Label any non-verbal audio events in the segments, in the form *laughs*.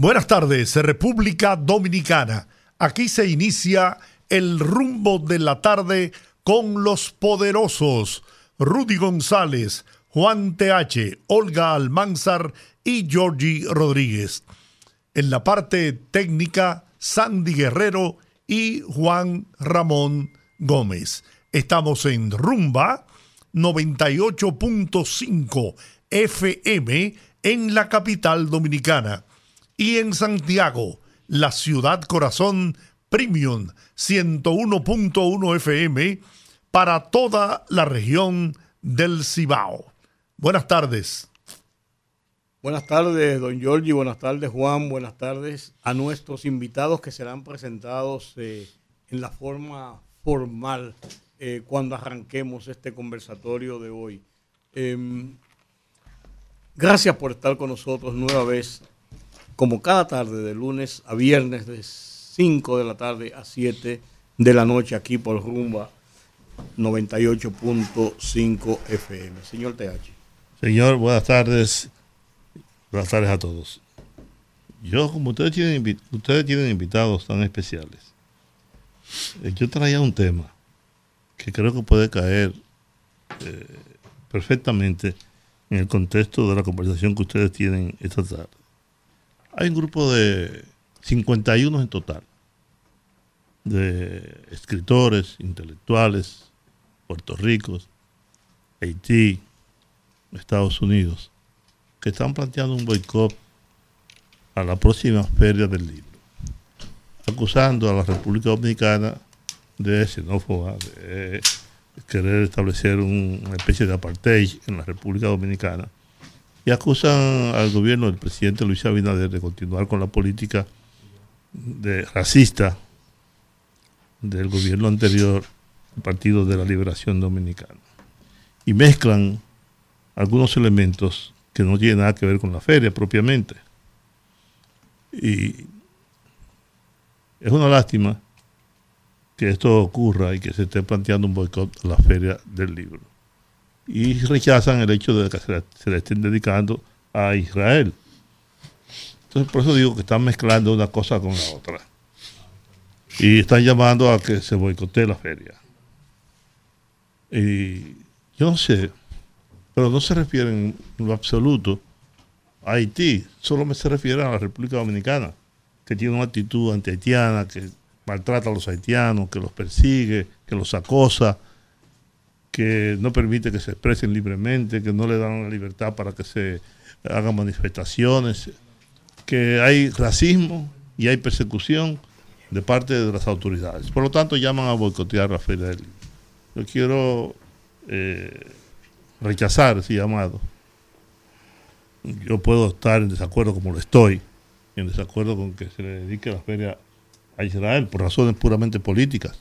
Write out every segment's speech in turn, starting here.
Buenas tardes, República Dominicana. Aquí se inicia el rumbo de la tarde con los poderosos Rudy González, Juan TH, Olga Almanzar y Georgie Rodríguez. En la parte técnica, Sandy Guerrero y Juan Ramón Gómez. Estamos en Rumba 98.5 FM en la capital dominicana y en Santiago, la ciudad corazón Premium 101.1 FM para toda la región del Cibao. Buenas tardes. Buenas tardes, don Giorgi, buenas tardes, Juan, buenas tardes a nuestros invitados que serán presentados eh, en la forma formal eh, cuando arranquemos este conversatorio de hoy. Em, gracias por estar con nosotros nueva vez como cada tarde, de lunes a viernes, de 5 de la tarde a 7 de la noche, aquí por Rumba 98.5 FM. Señor TH. Señor, buenas tardes. Buenas tardes a todos. Yo, como ustedes tienen, invitados tan especiales, eh, yo traía un tema que creo que puede caer eh, perfectamente en el contexto de la conversación que ustedes tienen esta tarde. Hay un grupo de 51 en total, de escritores, intelectuales, Puerto Rico, Haití, Estados Unidos, que están planteando un boicot a la próxima feria del libro, acusando a la República Dominicana de xenófoba, de querer establecer una especie de apartheid en la República Dominicana acusan al gobierno del presidente Luis Abinader de continuar con la política racista del gobierno anterior, el Partido de la Liberación Dominicana. Y mezclan algunos elementos que no tienen nada que ver con la feria propiamente. Y es una lástima que esto ocurra y que se esté planteando un boicot a la feria del libro y rechazan el hecho de que se, le estén dedicando a Israel. Entonces, por eso digo que están mezclando una cosa con la otra. Y están llamando a que se boicotee la feria. Y yo no sé, pero no se refieren en lo absoluto a Haití, solo me se refieren a la República Dominicana, que tiene una actitud anti-haitiana, que maltrata a los haitianos, que los persigue, que los acosa que no permite que se expresen libremente, que no le dan la libertad para que se hagan manifestaciones, que hay racismo y hay persecución de parte de las autoridades. Por lo tanto, llaman a boicotear la Feria del Libro. Yo quiero eh, rechazar ese llamado. Yo puedo estar en desacuerdo como lo estoy, en desacuerdo con que se le dedique la feria a Israel por razones puramente políticas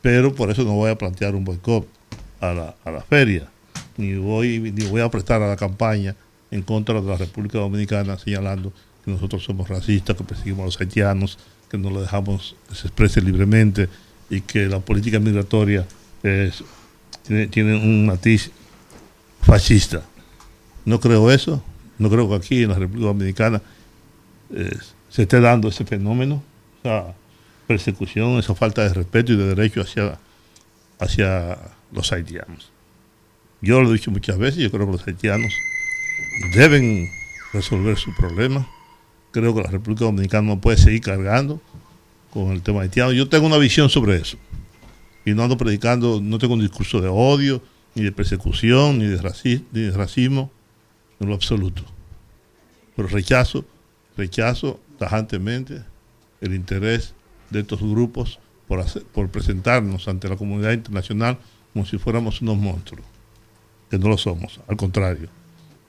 pero por eso no voy a plantear un boicot a la, a la feria, ni voy, ni voy a prestar a la campaña en contra de la República Dominicana señalando que nosotros somos racistas, que perseguimos a los haitianos, que no lo dejamos que se exprese libremente y que la política migratoria tiene, un matiz fascista. No creo eso, no creo que aquí en la República Dominicana eh, se esté dando ese fenómeno. O sea, persecución, esa falta de respeto y de derecho hacia, hacia los haitianos. Yo lo he dicho muchas veces, yo creo que los haitianos deben resolver su problema. Creo que la República Dominicana no puede seguir cargando con el tema haitiano. Yo tengo una visión sobre eso. Y no ando predicando, no tengo un discurso de odio, ni de persecución, ni de, racismo, ni de racismo, en lo absoluto. Pero rechazo, rechazo tajantemente el interés de estos grupos por presentarnos ante la comunidad internacional como si fuéramos unos monstruos, que no lo somos, al contrario.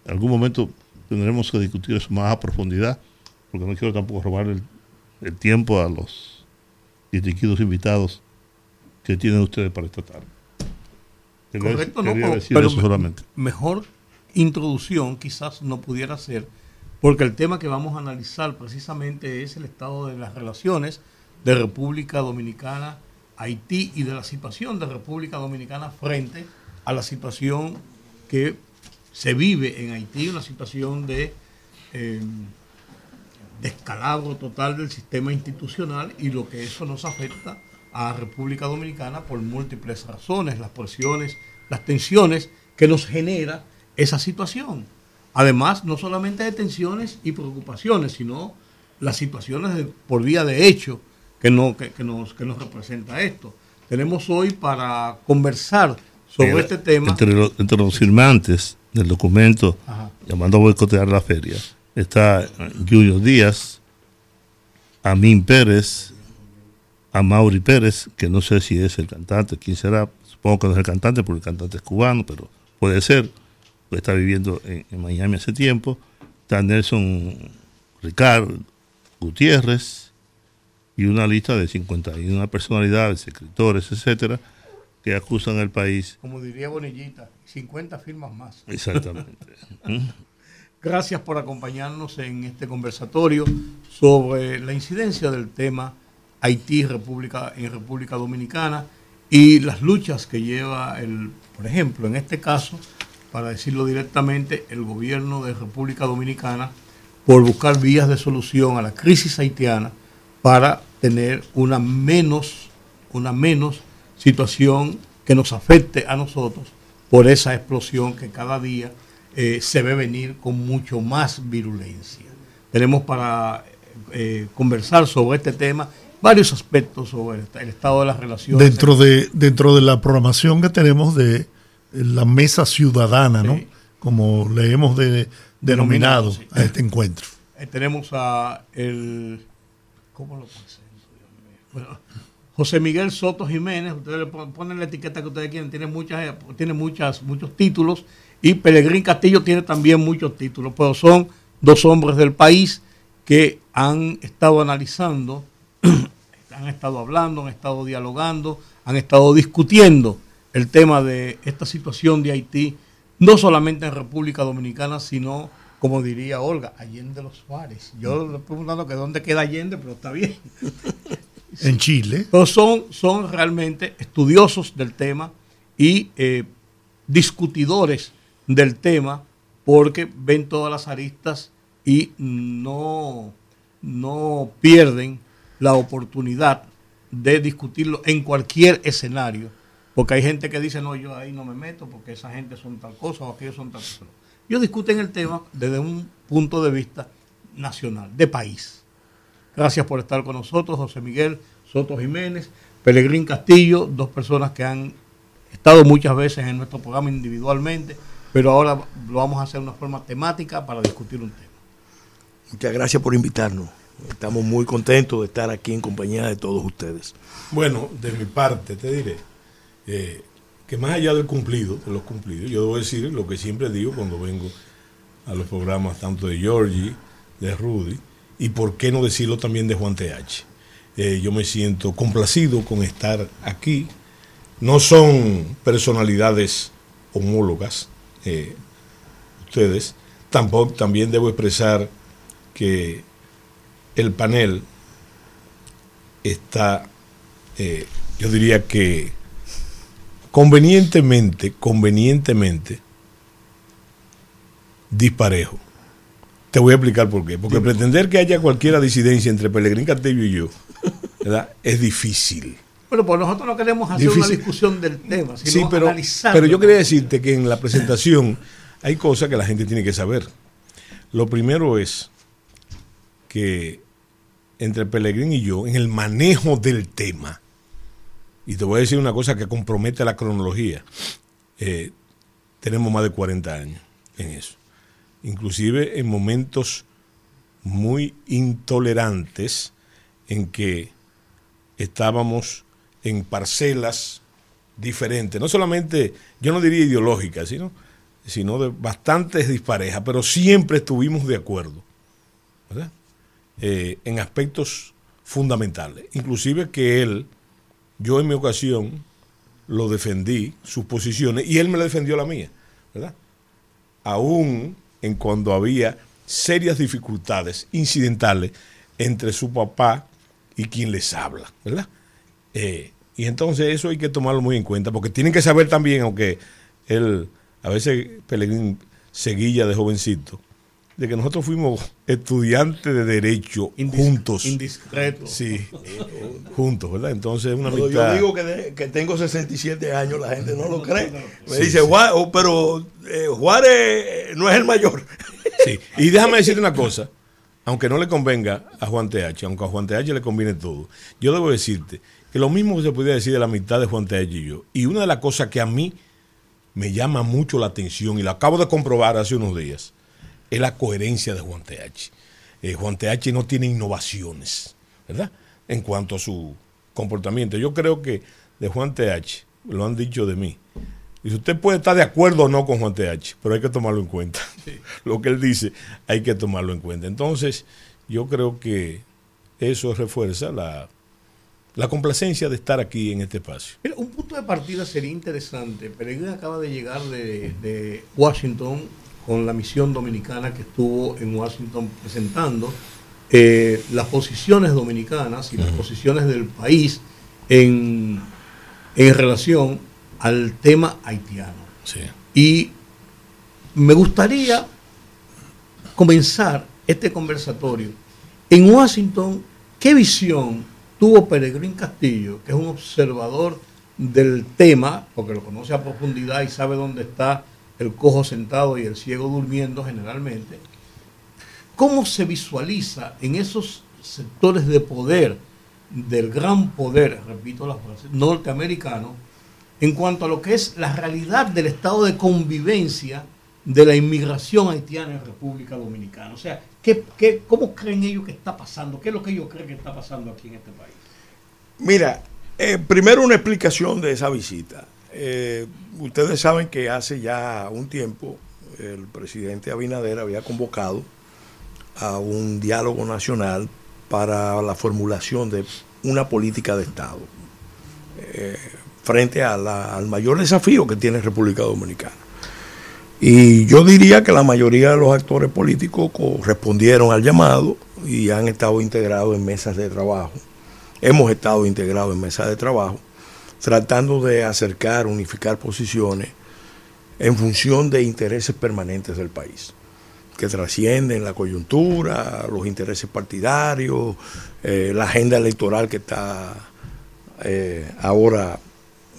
En algún momento tendremos que discutir eso más a profundidad, porque no quiero tampoco robar el tiempo a los distinguidos invitados que tienen ustedes para esta tarde. Correcto, no, pero, solamente. mejor introducción quizás no pudiera ser, porque el tema que vamos a analizar precisamente es el estado de las relaciones de República Dominicana, Haití y de la situación de República Dominicana frente a la situación que se vive en Haití, una situación de eh, descalabro total del sistema institucional y lo que eso nos afecta a República Dominicana por múltiples razones, las presiones, las tensiones que nos genera esa situación. Además, no solamente de tensiones y preocupaciones, sino las situaciones por vía de hecho que, no, que, nos, que nos representa esto. Tenemos hoy para conversar sobre este tema. Entre, los firmantes del documento llamando a boicotear la feria. Está Julio Díaz, Amin Pérez, a Mauri Pérez, que no sé si es el cantante, quién será, supongo que no es el cantante porque el cantante es cubano, pero puede ser, pues está viviendo en, Miami hace tiempo, está Nelson Ricardo Gutiérrez y una lista de 51 personalidades, escritores, etcétera, que acusan al país. Como diría Bonillita, 50 firmas más. Exactamente. *laughs* ¿Mm? Gracias por acompañarnos en este conversatorio sobre la incidencia del tema Haití República, en República Dominicana y las luchas que lleva, el, por ejemplo, en este caso, para decirlo directamente, el gobierno de República Dominicana por buscar vías de solución a la crisis haitiana para tener una menos, una menos situación que nos afecte a nosotros por esa explosión que cada día eh, se ve venir con mucho más virulencia. Tenemos para eh, conversar sobre este tema varios aspectos sobre el, estado de las relaciones. Dentro de, dentro de la programación que tenemos de la mesa ciudadana, ¿no? Como le hemos denominado a este encuentro. tenemos a el... ¿Cómo lo presento? José Miguel Soto Jiménez, ustedes le ponen la etiqueta que ustedes quieren, tiene muchas, tiene muchas, muchos títulos, y Pelegrín Castillo tiene también muchos títulos, pero son dos hombres del país que han estado analizando *clears throat* han estado hablando, han estado dialogando, han estado discutiendo el tema de esta situación de Haití, no solamente en República Dominicana, sino, como diría Olga, Allende los Suárez. Yo le estoy preguntando que dónde queda Allende, pero está bien. *laughs* En Chile. Son, son realmente estudiosos del tema y eh, discutidores del tema porque ven todas las aristas y no, no pierden la oportunidad de discutirlo en cualquier escenario, porque hay gente que dice, no, yo ahí no me meto porque esa gente son tal cosa o aquellos son tal cosa. Ellos discuten el tema desde un punto de vista nacional, de país. Gracias por estar con nosotros, José Miguel Soto Jiménez, Pelegrín Castillo, dos personas que han estado muchas veces en nuestro programa individualmente, pero ahora lo vamos a hacer de una forma temática para discutir un tema. Muchas gracias por invitarnos. Estamos muy contentos de estar aquí en compañía de todos ustedes. Bueno, de mi parte te diré eh, que más allá del cumplido, de los cumplidos, yo debo decir lo que siempre digo cuando vengo a los programas tanto de Georgie, de Rudy, y por qué no decirlo también de Juan TH. Eh, yo me siento complacido con estar aquí. No son personalidades homólogas, eh, ustedes. Tampoco, también debo expresar que el panel está, eh, yo diría que convenientemente, convenientemente disparejo. Te voy a explicar por qué. Porque pretender que haya cualquier disidencia entre Pelegrín Castillo y yo es difícil. Bueno, pues nosotros no queremos hacer una discusión del tema, sino sí, pero, pero yo quería decirte que en la presentación hay cosas que la gente tiene que saber. Lo primero es que entre Pellegrín y yo en el manejo del tema, y te voy a decir una cosa que compromete la cronología, eh, tenemos más de 40 años en eso. Inclusive en momentos muy intolerantes en que estábamos en parcelas diferentes, no solamente, yo no diría ideológicas, sino, sino de bastantes disparejas, pero siempre estuvimos de acuerdo. Eh, en aspectos fundamentales. Inclusive que él, yo en mi ocasión, lo defendí, sus posiciones, y él me la defendió la mía, ¿verdad? Aún en cuando había serias dificultades incidentales entre su papá y quien les habla, ¿verdad? Eh, y entonces eso hay que tomarlo muy en cuenta, porque tienen que saber también, aunque él, a veces Pelegrín seguilla de jovencito, de que nosotros fuimos estudiantes de derecho juntos. Indiscreto. Sí, juntos, ¿verdad? Entonces una Cuando amistad. yo digo que, de- que tengo 67 años, la gente no lo cree. Me dice, "Juá- oh, pero eh, Juárez no es el mayor. Sí. Y déjame decirte una cosa, aunque no le convenga a Juan TH, aunque a Juan TH le conviene todo, yo debo decirte que lo mismo que se podía decir de la mitad de Juan TH y yo. Y una de las cosas que a mí me llama mucho la atención, y lo acabo de comprobar hace unos días, es la coherencia de Juan TH. Eh, Juan TH no tiene innovaciones, ¿verdad? En cuanto a su comportamiento. Yo creo que de Juan TH, lo han dicho de mí, y usted puede estar de acuerdo o no con Juan TH, pero hay que tomarlo en cuenta. *laughs* *laughs* Lo que él dice, hay que tomarlo en cuenta. Entonces, yo creo que eso refuerza la, la complacencia de estar aquí en este espacio. Mira, un punto de partida sería interesante. Peregrino acaba de llegar de, de Washington con la misión dominicana que estuvo en Washington presentando eh, las posiciones dominicanas y las posiciones del país en, en relación al tema haitiano. Sí. Y me gustaría comenzar este conversatorio. En Washington, ¿qué visión tuvo Peregrín Castillo, que es un observador del tema, porque lo conoce a profundidad y sabe dónde está el cojo sentado y el ciego durmiendo generalmente? ¿Cómo se visualiza en esos sectores de poder, del gran poder, repito la frase, norteamericano, en cuanto a lo que es la realidad del estado de convivencia de la inmigración haitiana en República Dominicana. O sea, ¿qué, qué, cómo creen ellos que está pasando? ¿Qué es lo que ellos creen que está pasando aquí en este país? Mira, eh, primero una explicación de esa visita. Eh, ustedes saben que hace ya un tiempo el presidente Abinader había convocado a un diálogo nacional para la formulación de una política de Estado eh, frente al mayor desafío que tiene República Dominicana. Y yo diría que la mayoría de los actores políticos correspondieron al llamado y han estado integrados en mesas de trabajo. Hemos estado integrados en mesas de trabajo, tratando de acercar, unificar posiciones en función de intereses permanentes del país, que trascienden la coyuntura, los intereses partidarios, eh, la agenda electoral que está eh, ahora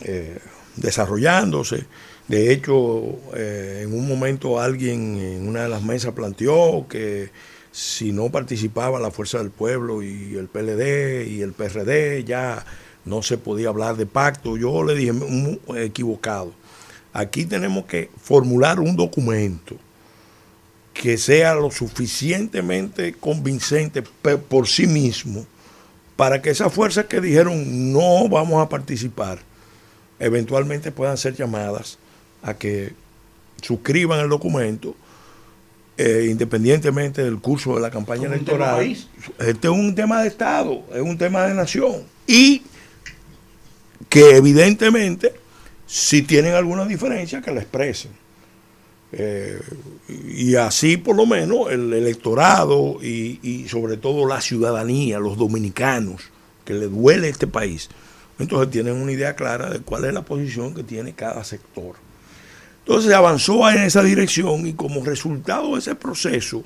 eh, desarrollándose. De hecho, eh, en un momento alguien en una de las mesas planteó que si no participaba la Fuerza del Pueblo y el PLD y el PRD, ya no se podía hablar de pacto. Yo le dije, "Mu- equivocado. Aquí tenemos que formular un documento que sea lo suficientemente convincente por sí mismo para que esas fuerzas que dijeron no vamos a participar, eventualmente puedan ser llamadas a que suscriban el documento, eh, independientemente del curso de la campaña ¿Es un tema electoral. país? Este es un tema de Estado, es un tema de nación. Y que evidentemente, si tienen alguna diferencia, que la expresen. Eh, y así por lo menos el electorado y, sobre todo la ciudadanía, los dominicanos, que le duele este país, entonces tienen una idea clara de cuál es la posición que tiene cada sector. Entonces avanzó en esa dirección y como resultado de ese proceso,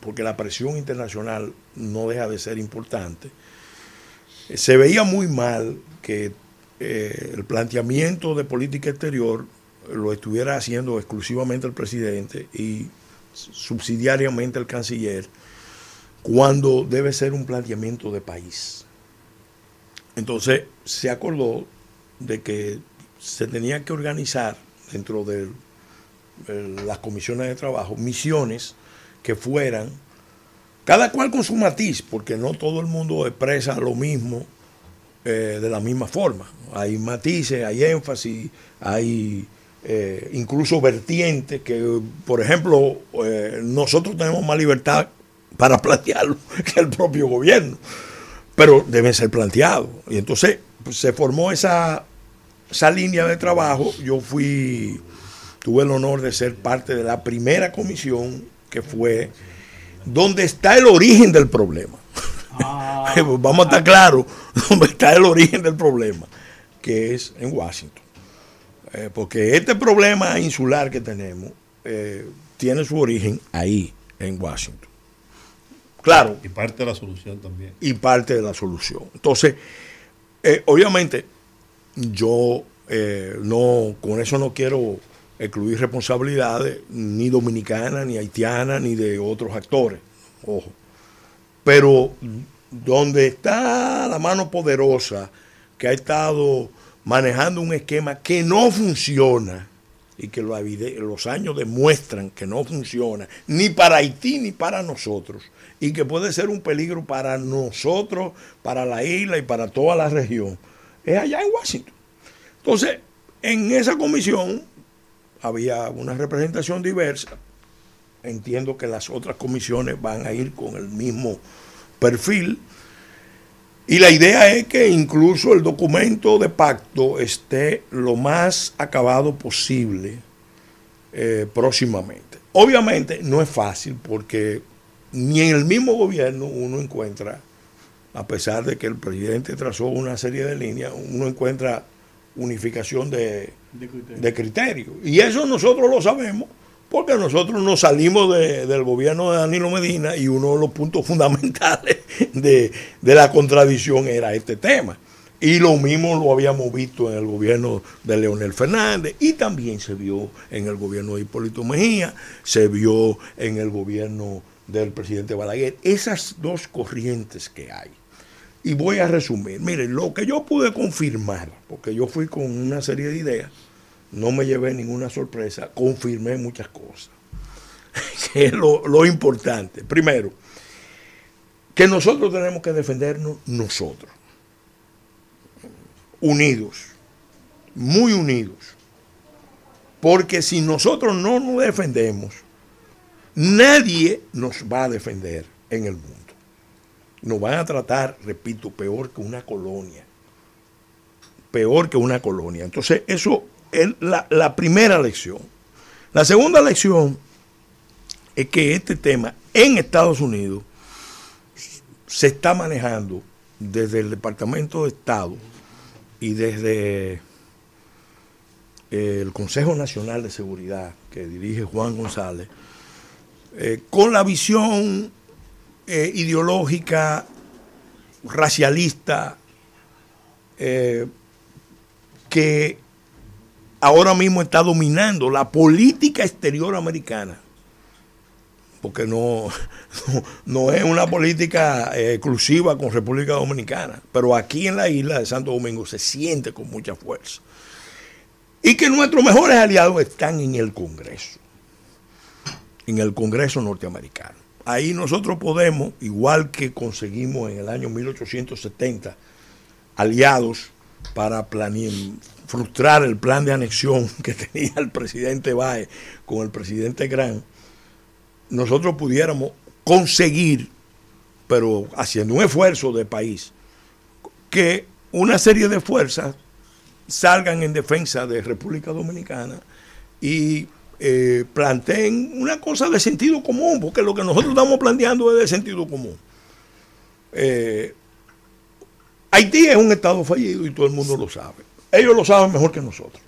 porque la presión internacional no deja de ser importante, se veía muy mal que eh, el planteamiento de política exterior lo estuviera haciendo exclusivamente el presidente y subsidiariamente el canciller, cuando debe ser un planteamiento de país. Entonces se acordó de que se tenía que organizar dentro de las comisiones de trabajo misiones que fueran, cada cual con su matiz, porque no todo el mundo expresa lo mismo eh, de la misma forma. Hay matices, hay énfasis, hay eh, incluso vertientes que, por ejemplo, eh, nosotros tenemos más libertad para plantearlo *laughs* que el propio gobierno. pero deben ser planteados. Y entonces pues, se formó esa, esa línea de trabajo. Yo fui, tuve el honor de ser parte de la primera comisión que fue donde está el origen del problema. Ah. Vamos a estar claros *laughs* donde está el origen del problema, que es en Washington. Eh, porque este problema insular que tenemos eh, tiene su origen ahí, en Washington. Claro. Y parte de la solución también. Y parte de la solución. Entonces, eh, obviamente, yo no, con eso no quiero excluir responsabilidades ni dominicanas, ni haitianas, ni de otros actores. Ojo. Pero donde está la mano poderosa que ha estado manejando un esquema que no funciona y que los años demuestran que no funciona, ni para Haití ni para nosotros, y que puede ser un peligro para nosotros, para la isla y para toda la región, es allá en Washington. Entonces, en esa comisión había una representación diversa. Entiendo que las otras comisiones van a ir con el mismo perfil. Y la idea es que incluso el documento de pacto esté lo más acabado posible eh, próximamente. Obviamente no es fácil porque ni en el mismo gobierno uno encuentra, a pesar de que el presidente trazó una serie de líneas, uno encuentra unificación de, de criterios. Y eso nosotros lo sabemos porque nosotros nos salimos del gobierno de Danilo Medina y uno de los puntos *laughs* fundamentales de, la contradicción era este tema. Y lo mismo lo habíamos visto en el gobierno de Leonel Fernández y también se vio en el gobierno de Hipólito Mejía, se vio en el gobierno del presidente Balaguer. Esas dos corrientes que hay. Y voy a resumir. Miren, lo que yo pude confirmar, porque yo fui con una serie de ideas, no me llevé ninguna sorpresa, confirmé muchas cosas. *laughs* que es lo, importante. Primero, que nosotros tenemos que defendernos nosotros, unidos, muy unidos. Porque si nosotros no nos defendemos, nadie nos va a defender en el mundo. Nos van a tratar, repito, peor que una colonia. Peor que una colonia. Entonces, eso la, primera lección. La segunda lección es que este tema en Estados Unidos se está manejando desde el Departamento de Estado y desde el Consejo Nacional de Seguridad que dirige Juan González, eh, con la visión eh, ideológica, racialista, eh, que ahora mismo está dominando la política exterior americana, porque no, *laughs* no, es una política eh, exclusiva con República Dominicana, pero aquí en la isla de Santo Domingo se siente con mucha fuerza. Y que nuestros mejores aliados están en el Congreso, en el Congreso norteamericano. Ahí nosotros podemos, igual que conseguimos en el año 1870, aliados para planear, frustrar el plan de anexión *laughs* que tenía el presidente Baez con el presidente Gran, nosotros pudiéramos conseguir, pero haciendo un esfuerzo de país, que una serie de fuerzas salgan en defensa de República Dominicana y eh, planteen una cosa de sentido común, porque lo que nosotros estamos planteando es de sentido común. Eh, Haití es un estado fallido y todo el mundo lo sabe. Ellos lo saben mejor que nosotros.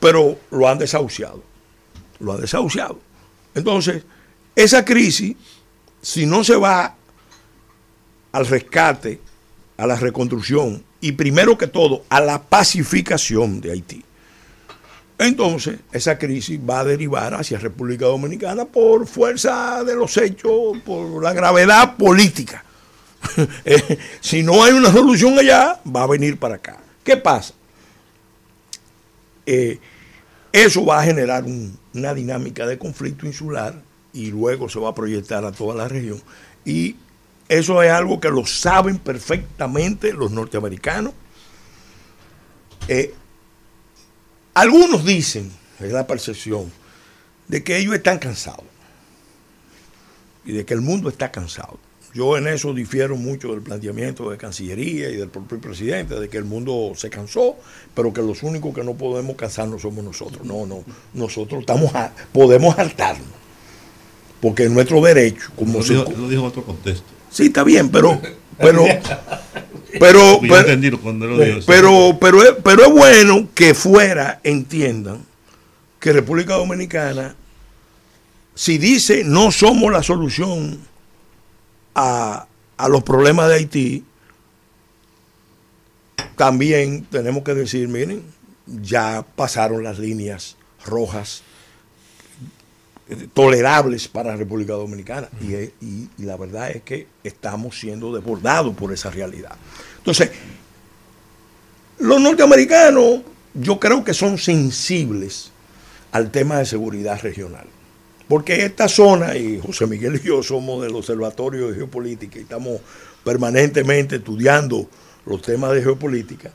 Pero lo han desahuciado. Lo han desahuciado. Entonces, esa crisis, si no se va al rescate, a la reconstrucción y primero que todo a la pacificación de Haití, entonces esa crisis va a derivar hacia República Dominicana por fuerza de los hechos, por la gravedad política. *laughs* Eh, si no hay una solución allá, va a venir para acá. ¿Qué pasa? Eh, eso va a generar una dinámica de conflicto insular y luego se va a proyectar a toda la región. Y eso es algo que lo saben perfectamente los norteamericanos. Eh, algunos dicen, es la percepción, de que ellos están cansados y de que el mundo está cansado. Yo en eso difiero mucho del planteamiento de Cancillería y del propio presidente, de que el mundo se cansó, pero que los únicos que no podemos cansarnos somos nosotros. No, no, nosotros estamos podemos hartarnos, porque es nuestro derecho. Como lo, dijo, lo dijo en otro contexto. Sí, está bien, pero... pero *laughs* pero pero, pero, pero, es, pero es bueno que fuera entiendan que República Dominicana, si dice no somos la solución a, los problemas de Haití, también tenemos que decir, miren, ya pasaron las líneas rojas tolerables para la República Dominicana. Y, la verdad es que estamos siendo desbordados por esa realidad. Entonces, los norteamericanos yo creo que son sensibles al tema de seguridad regional. Porque esta zona, y José Miguel y yo somos del Observatorio de Geopolítica y estamos permanentemente estudiando los temas de geopolítica,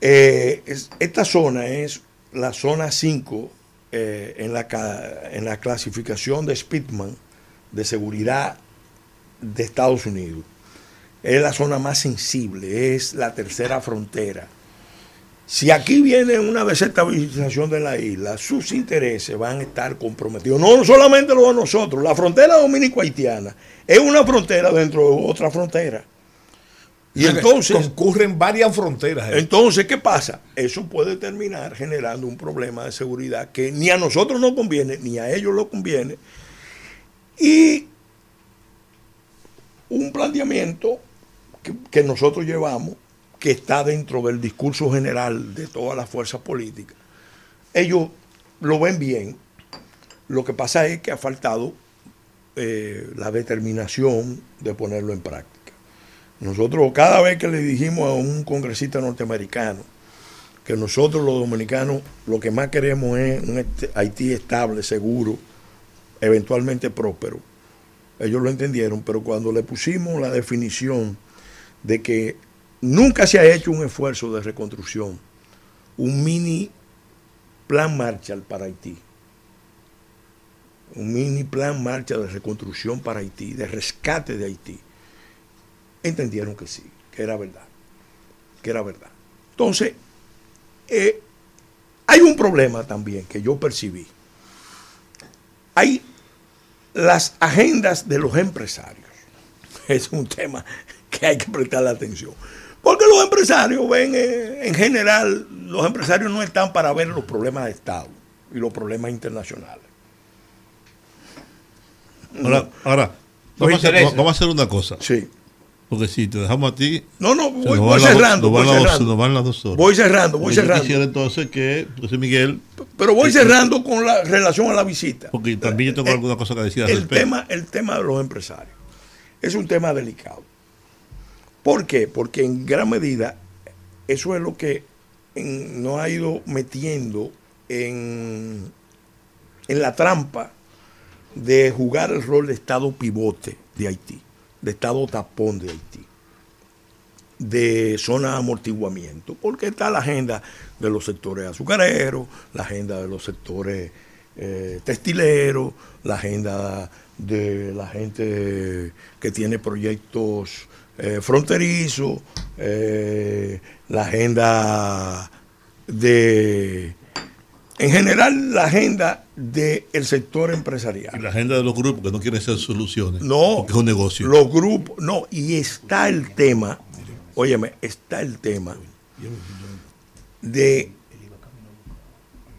eh, esta zona es la zona 5 eh, en, la, en la clasificación de Spitman de seguridad de Estados Unidos. Es la zona más sensible, es la tercera frontera si aquí viene una desestabilización de la isla, sus intereses van a estar comprometidos. No solamente los de nosotros, la frontera dominico-haitiana es una frontera dentro de otra frontera. Y entonces concurren varias fronteras. Entonces, ¿qué pasa? Eso puede terminar generando un problema de seguridad que ni a nosotros nos conviene, ni a ellos les conviene. Y un planteamiento que nosotros llevamos que está dentro del discurso general de todas las fuerzas políticas, ellos lo ven bien. Lo que pasa es que ha faltado eh, la determinación de ponerlo en práctica. Nosotros cada vez que le dijimos a un congresista norteamericano que nosotros los dominicanos lo que más queremos es un Haití estable, seguro, eventualmente próspero, ellos lo entendieron, pero cuando le pusimos la definición de que Nunca se ha hecho un esfuerzo de reconstrucción, un mini plan Marshall para Haití, un mini plan marcha de reconstrucción para Haití, de rescate de Haití. Entendieron que sí, que era verdad, que era verdad. Entonces, eh, hay un problema también que yo percibí. Hay las agendas de los empresarios. *laughs* Es un tema que hay que prestarle atención. Porque los empresarios ven, eh, en general, los empresarios no están para ver los problemas de Estado y los problemas internacionales. Ahora, ahora vamos, a hacer, una cosa. Sí. Porque si te dejamos a ti. No, no, voy, cerrando. Voy cerrando. van las dos horas. Voy cerrando, voy cerrando. quisiera entonces que José Miguel. Pero voy cerrando con la relación a la visita. Porque también yo tengo alguna cosa que decir al el Tema, el tema de los empresarios es un tema delicado. ¿Por qué? Porque en gran medida eso es lo que nos ha ido metiendo en, en la trampa de jugar el rol de Estado pivote de Haití, de Estado tapón de Haití, de zona de amortiguamiento, porque está la agenda de los sectores azucareros, la agenda de los sectores eh, textileros, la agenda de la gente que tiene proyectos eh, fronterizo, eh, la agenda de, en general, la agenda del sector empresarial. Y la agenda de los grupos que no quieren ser soluciones. No. es un negocio. Los grupos, no, y está el tema, óyeme, está el tema de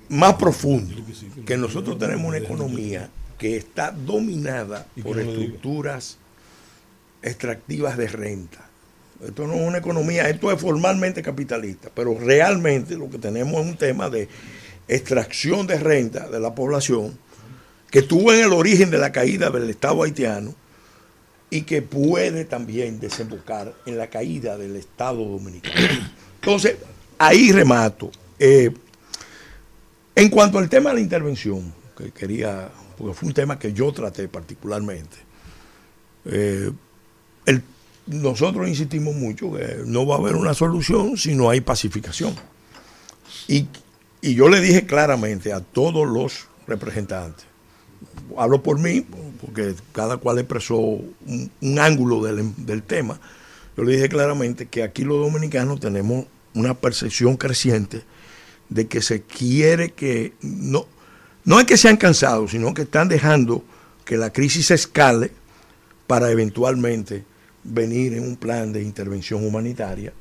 más profundo, que nosotros tenemos una economía que está dominada por estructuras extractivas de renta. Esto no es una economía, esto es formalmente capitalista, pero realmente lo que tenemos es un tema de extracción de renta de la población que tuvo en el origen de la caída del Estado haitiano y que puede también desembocar en la caída del Estado dominicano. Entonces, ahí remato. Eh, en cuanto al tema de la intervención, que quería, porque fue un tema que yo traté particularmente, eh, nosotros insistimos mucho que no va a haber una solución si no hay pacificación. Y, yo le dije claramente a todos los representantes hablo por mí, porque cada cual expresó un, ángulo del, tema. Yo le dije claramente que aquí los dominicanos tenemos una percepción creciente de que se quiere que no, no es que se han cansado, sino que están dejando que la crisis escale para eventualmente venir en un plan de intervención humanitaria,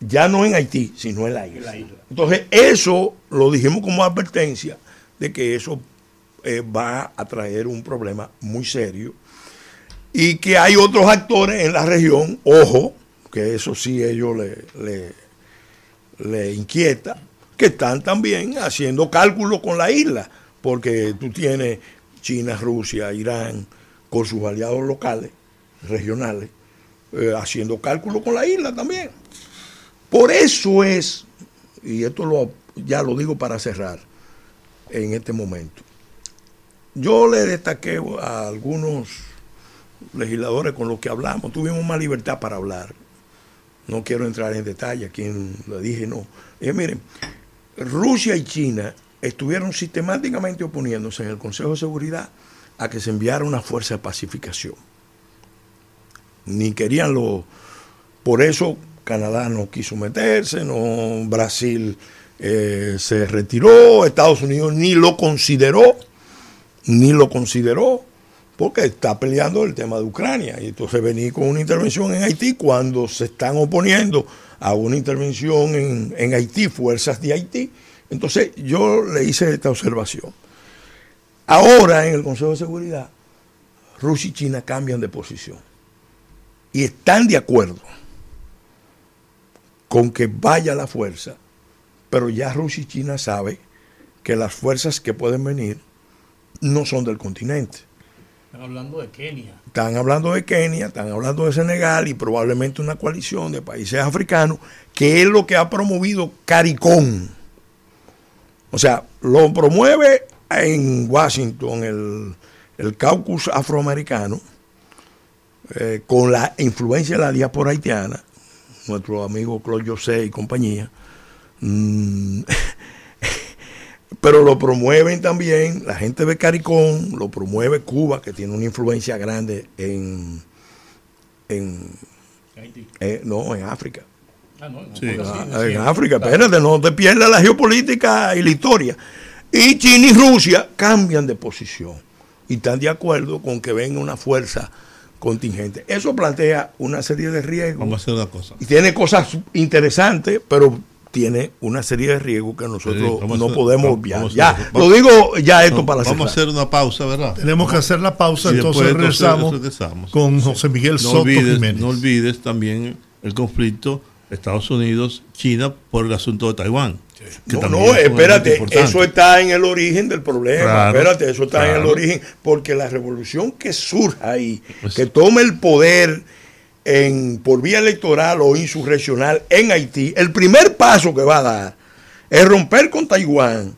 ya no en Haití, sino en la isla. Entonces, eso lo dijimos como advertencia de que eso eh, va a traer un problema muy serio y que hay otros actores en la región, ojo, que eso sí ellos le, le, le inquieta, que están también haciendo cálculos con la isla, porque tú tienes China, Rusia, Irán, con sus aliados locales, regionales, eh, haciendo cálculos con la isla también. Por eso es, y esto lo, ya lo digo para cerrar en este momento, yo le destaqué a algunos legisladores con los que hablamos, tuvimos más libertad para hablar. No quiero entrar en detalle, a quien le dije no. Dije, miren, Rusia y China estuvieron sistemáticamente oponiéndose en el Consejo de Seguridad a que se enviara una fuerza de pacificación. Ni querían lo... Por eso Canadá no quiso meterse, no Brasil eh, se retiró, Estados Unidos ni lo consideró, ni lo consideró, porque está peleando el tema de Ucrania. Y entonces venir con una intervención en Haití cuando se están oponiendo a una intervención en, en Haití, fuerzas de Haití. Entonces yo le hice esta observación. Ahora en el Consejo de Seguridad, Rusia y China cambian de posición y están de acuerdo con que vaya la fuerza, pero ya Rusia y China saben que las fuerzas que pueden venir no son del continente. Están hablando de Kenia. Están hablando de Kenia, están hablando de Senegal y probablemente una coalición de países africanos, que es lo que ha promovido CARICOM. O sea, lo promueve en Washington el, el caucus afroamericano, eh, con la influencia de la diáspora haitiana, nuestro amigo Claude José y compañía. Mm, *laughs* pero lo promueven también la gente de Caricón, lo promueve Cuba, que tiene una influencia grande en, en eh, no, en África. Ah, no, no, Sí. porque Ah, sí, en África, claro. espérate, no te pierdas la geopolítica y la historia. Y China y Rusia cambian de posición y están de acuerdo con que venga una fuerza contingente. Eso plantea una serie de riesgos Vamos a hacer una cosa. y tiene cosas interesantes, pero tiene una serie de riesgos que nosotros Sí, no hacer- podemos obviar. Ya, lo digo ya esto No, para vamos a hacer una pausa, ¿verdad? Tenemos que hacer la pausa, Y entonces regresamos regresamos. con José Miguel No Soto olvides, Jiménez. no olvides también el conflicto Estados Unidos-China por el asunto de Taiwán. Que No, no, espérate, eso está en el origen del problema. Claro, espérate, eso está en el origen. Porque la revolución que surja ahí, Pues- que tome el poder en, por vía electoral o insurreccional en Haití, el primer paso que va a dar es romper con Taiwán,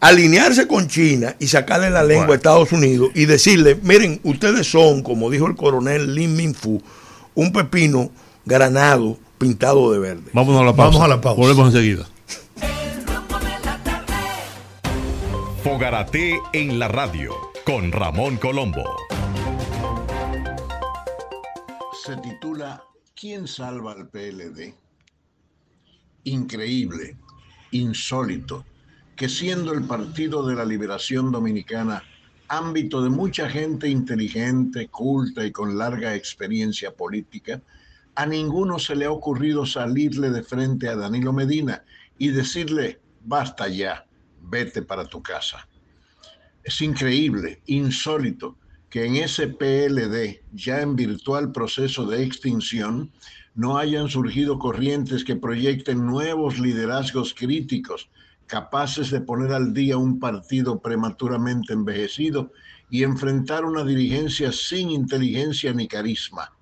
alinearse con China y sacarle la lengua Bueno. a Estados Unidos y decirle, miren, ustedes son, como dijo el coronel Lin Minfu, un pepino granado pintado de verde. Vámonos a la pausa. Vamos a la pausa. Volvemos enseguida. Fogarate en la radio con Ramón Colombo. se titula ¿Quién salva al PLD? Increíble, insólito, que siendo el Partido de la Liberación Dominicana ámbito de mucha gente inteligente, culta y con larga experiencia política, a ninguno se le ha ocurrido salirle de frente a Danilo Medina y decirle, basta ya, vete para tu casa. Es increíble, insólito, que en ese PLD, ya en virtual proceso de extinción, no hayan surgido corrientes que proyecten nuevos liderazgos críticos, capaces de poner al día un partido prematuramente envejecido y enfrentar una dirigencia sin inteligencia ni carisma.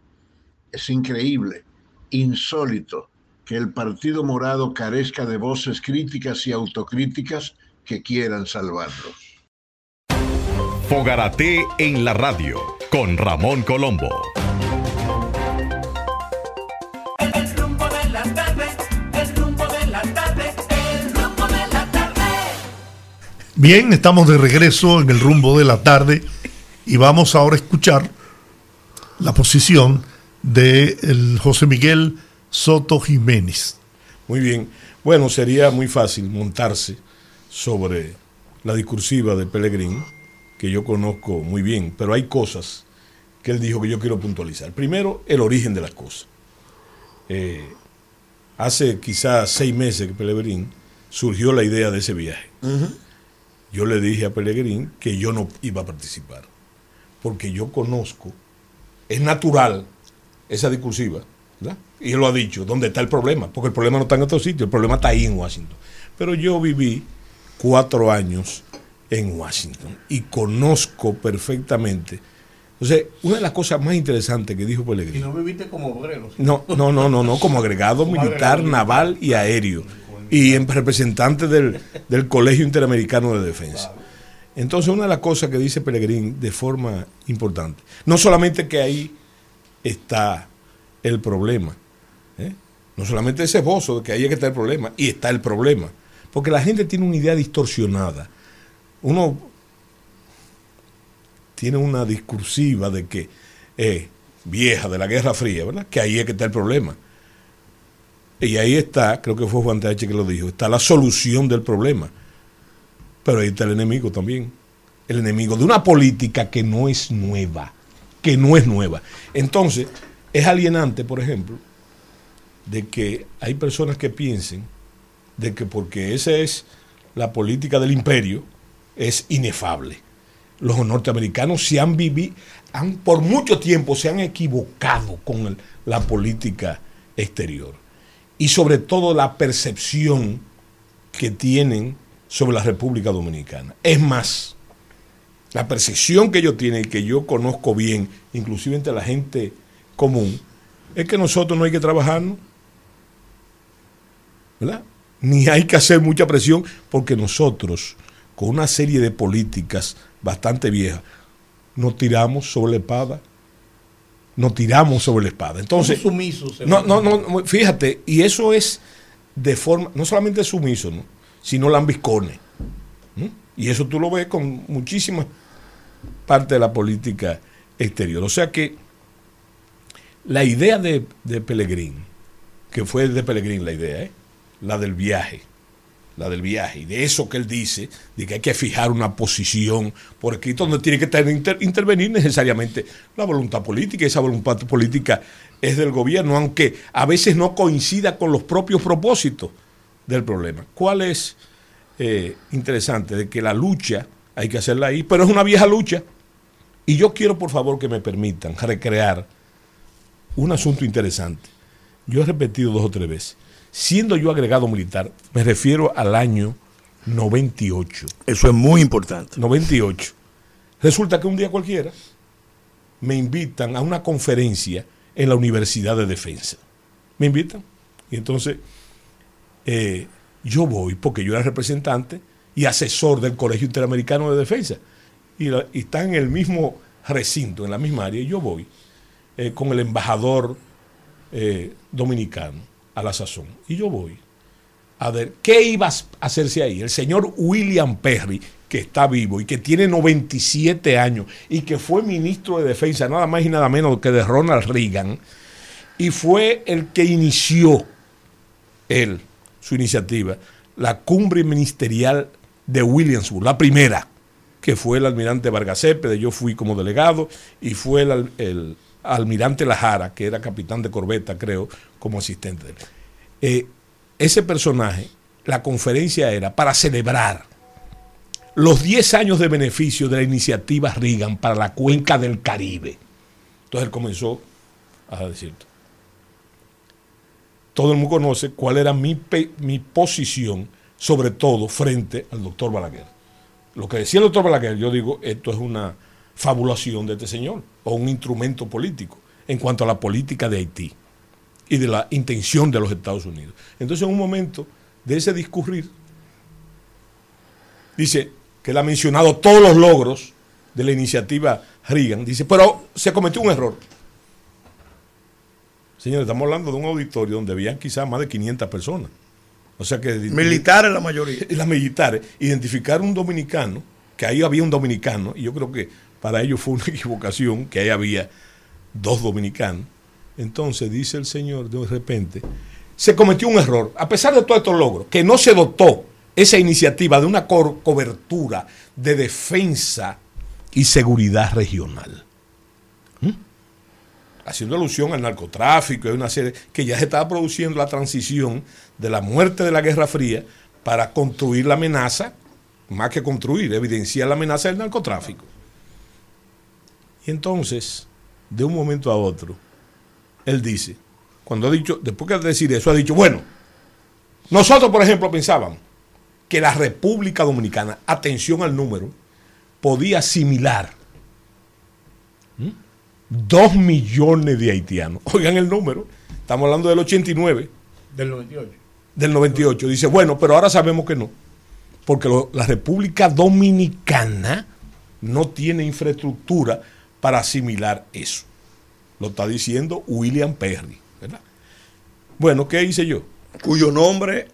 Es increíble, insólito, que el Partido Morado carezca de voces críticas y autocríticas que quieran salvarlo. Fogarate en la radio con Ramón Colombo. El rumbo de la tarde, el rumbo de la tarde, el rumbo de la tarde. Bien, estamos de regreso en el rumbo de la tarde y vamos ahora a escuchar la posición de el José Miguel Soto Jiménez. Muy bien. Bueno, sería muy fácil montarse sobre la discursiva de Pellegrín, que yo conozco muy bien, pero hay cosas que él dijo que yo quiero puntualizar. Primero, el origen de las cosas. Eh, hace quizás seis meses que Pellegrín surgió la idea de ese viaje. Yo le dije a Pellegrín que yo no iba a participar, porque yo conozco, es natural esa discursiva, ¿verdad? Y él lo ha dicho, ¿dónde está el problema? Porque el problema no está en otro sitio, el problema está ahí en Washington. Pero yo viví cuatro años en Washington y conozco perfectamente. Entonces, una de las cosas más interesantes que dijo Y Pellegrini. no viviste como obrero. No, no, no, no, no, como agregado militar, naval y aéreo. Y en representante del, del Colegio Interamericano de Defensa. Entonces, una de las cosas que dice Pellegrín de forma importante, no solamente que ahí está el problema, ¿eh? no solamente ese esbozo de que ahí es que está el problema, y está el problema, porque la gente tiene una idea distorsionada. Uno tiene una discursiva de que eh, vieja de la Guerra Fría, ¿verdad? Que ahí es que está el problema. Y ahí está, creo que fue Juan T.H. que lo dijo, está la solución del problema. Pero ahí está el enemigo también. El enemigo de una política que no es nueva, que no es nueva. Entonces, es alienante, por ejemplo, de que hay personas que piensen de que porque esa es la política del imperio, es inefable. Los norteamericanos se han vivido, han, por mucho tiempo se han equivocado con la política exterior. Y sobre todo la percepción que tienen sobre la República Dominicana. Es más, la percepción que ellos tienen y que yo conozco bien, inclusive entre la gente común, es que nosotros no hay que trabajarnos, ¿verdad? Ni hay que hacer mucha presión porque nosotros, con una serie de políticas bastante viejas, nos tiramos sobre la espada. Nos tiramos sobre la espada. Entonces, sumisos, no, no, no, fíjate, y eso es de forma, no solamente sumiso, ¿no? sino lambiscones. ¿no? Y eso tú lo ves con muchísimas partes de la política exterior. O sea que la idea de, de Pellegrín, que fue de Pellegrín la idea, ¿eh? La del viaje, la del viaje, y de eso que él dice, de que hay que fijar una posición por escrito donde tiene que intervenir necesariamente la voluntad política, y esa voluntad política es del gobierno, aunque a veces no coincida con los propios propósitos del problema. ¿Cuál es eh, interesante? De que la lucha hay que hacerla ahí, pero es una vieja lucha. Y yo quiero, por favor, que me permitan recrear un asunto interesante. Yo he repetido dos o tres veces. Siendo yo agregado militar, me refiero al año 98. Eso es muy importante. 98. Resulta que un día cualquiera me invitan a una conferencia en la Universidad de Defensa. Me invitan. Y entonces eh, yo voy porque yo era representante y asesor del Colegio Interamericano de Defensa. Y, la- y está en el mismo recinto, en la misma área, y yo voy eh, con el embajador eh, dominicano a la sazón. Y yo voy a ver qué iba a hacerse ahí. El señor William Perry, que está vivo y que tiene 97 años y que fue ministro de Defensa, nada más y nada menos que de Ronald Reagan, y fue el que inició él, su iniciativa, la cumbre ministerial de Williamsburg, la primera, que fue el almirante Vargas Cepeda, yo fui como delegado, y fue el, el almirante Lajara, que era capitán de corbeta, creo, como asistente de él. Eh, ese personaje, la conferencia era para celebrar los 10 años de beneficio de la iniciativa Reagan para la cuenca del Caribe. Entonces él comenzó a decir, todo el mundo conoce cuál era mi, mi posición, sobre todo frente al doctor Balaguer. Lo que decía el doctor Balaguer, yo digo, esto es una fabulación de este señor, o un instrumento político, en cuanto a la política de Haití y de la intención de los Estados Unidos. Entonces, en un momento de ese discurrir, dice que él ha mencionado todos los logros de la iniciativa Reagan, dice, pero se cometió un error. Señores, estamos hablando de un auditorio donde habían quizás más de 500 personas. O sea que Militares la mayoría. *laughs* las militares, identificar un dominicano, que ahí había un dominicano, y yo creo que para ellos fue una *laughs* equivocación, que ahí había dos dominicanos. Entonces dice el señor de repente, se cometió un error, a pesar de todos estos logros, que no se dotó esa iniciativa de una cobertura de defensa y seguridad regional. ¿Mm? Haciendo alusión al narcotráfico y una serie que ya se estaba produciendo la transición de la muerte de la Guerra Fría para construir la amenaza, más que construir, evidenciar la amenaza del narcotráfico. Y entonces, de un momento a otro, él dice, cuando ha dicho, después de decir eso, ha dicho, bueno, nosotros, por ejemplo, pensábamos que la República Dominicana, atención al número, podía asimilar dos millones de haitianos. *laughs* Oigan el número, estamos hablando del 89, Del 98. del 98. Dice, bueno, pero ahora sabemos que no, porque lo- la República Dominicana no tiene infraestructura para asimilar eso. Lo está diciendo William Perry, ¿verdad? Bueno, ¿qué hice yo? Cuyo nombre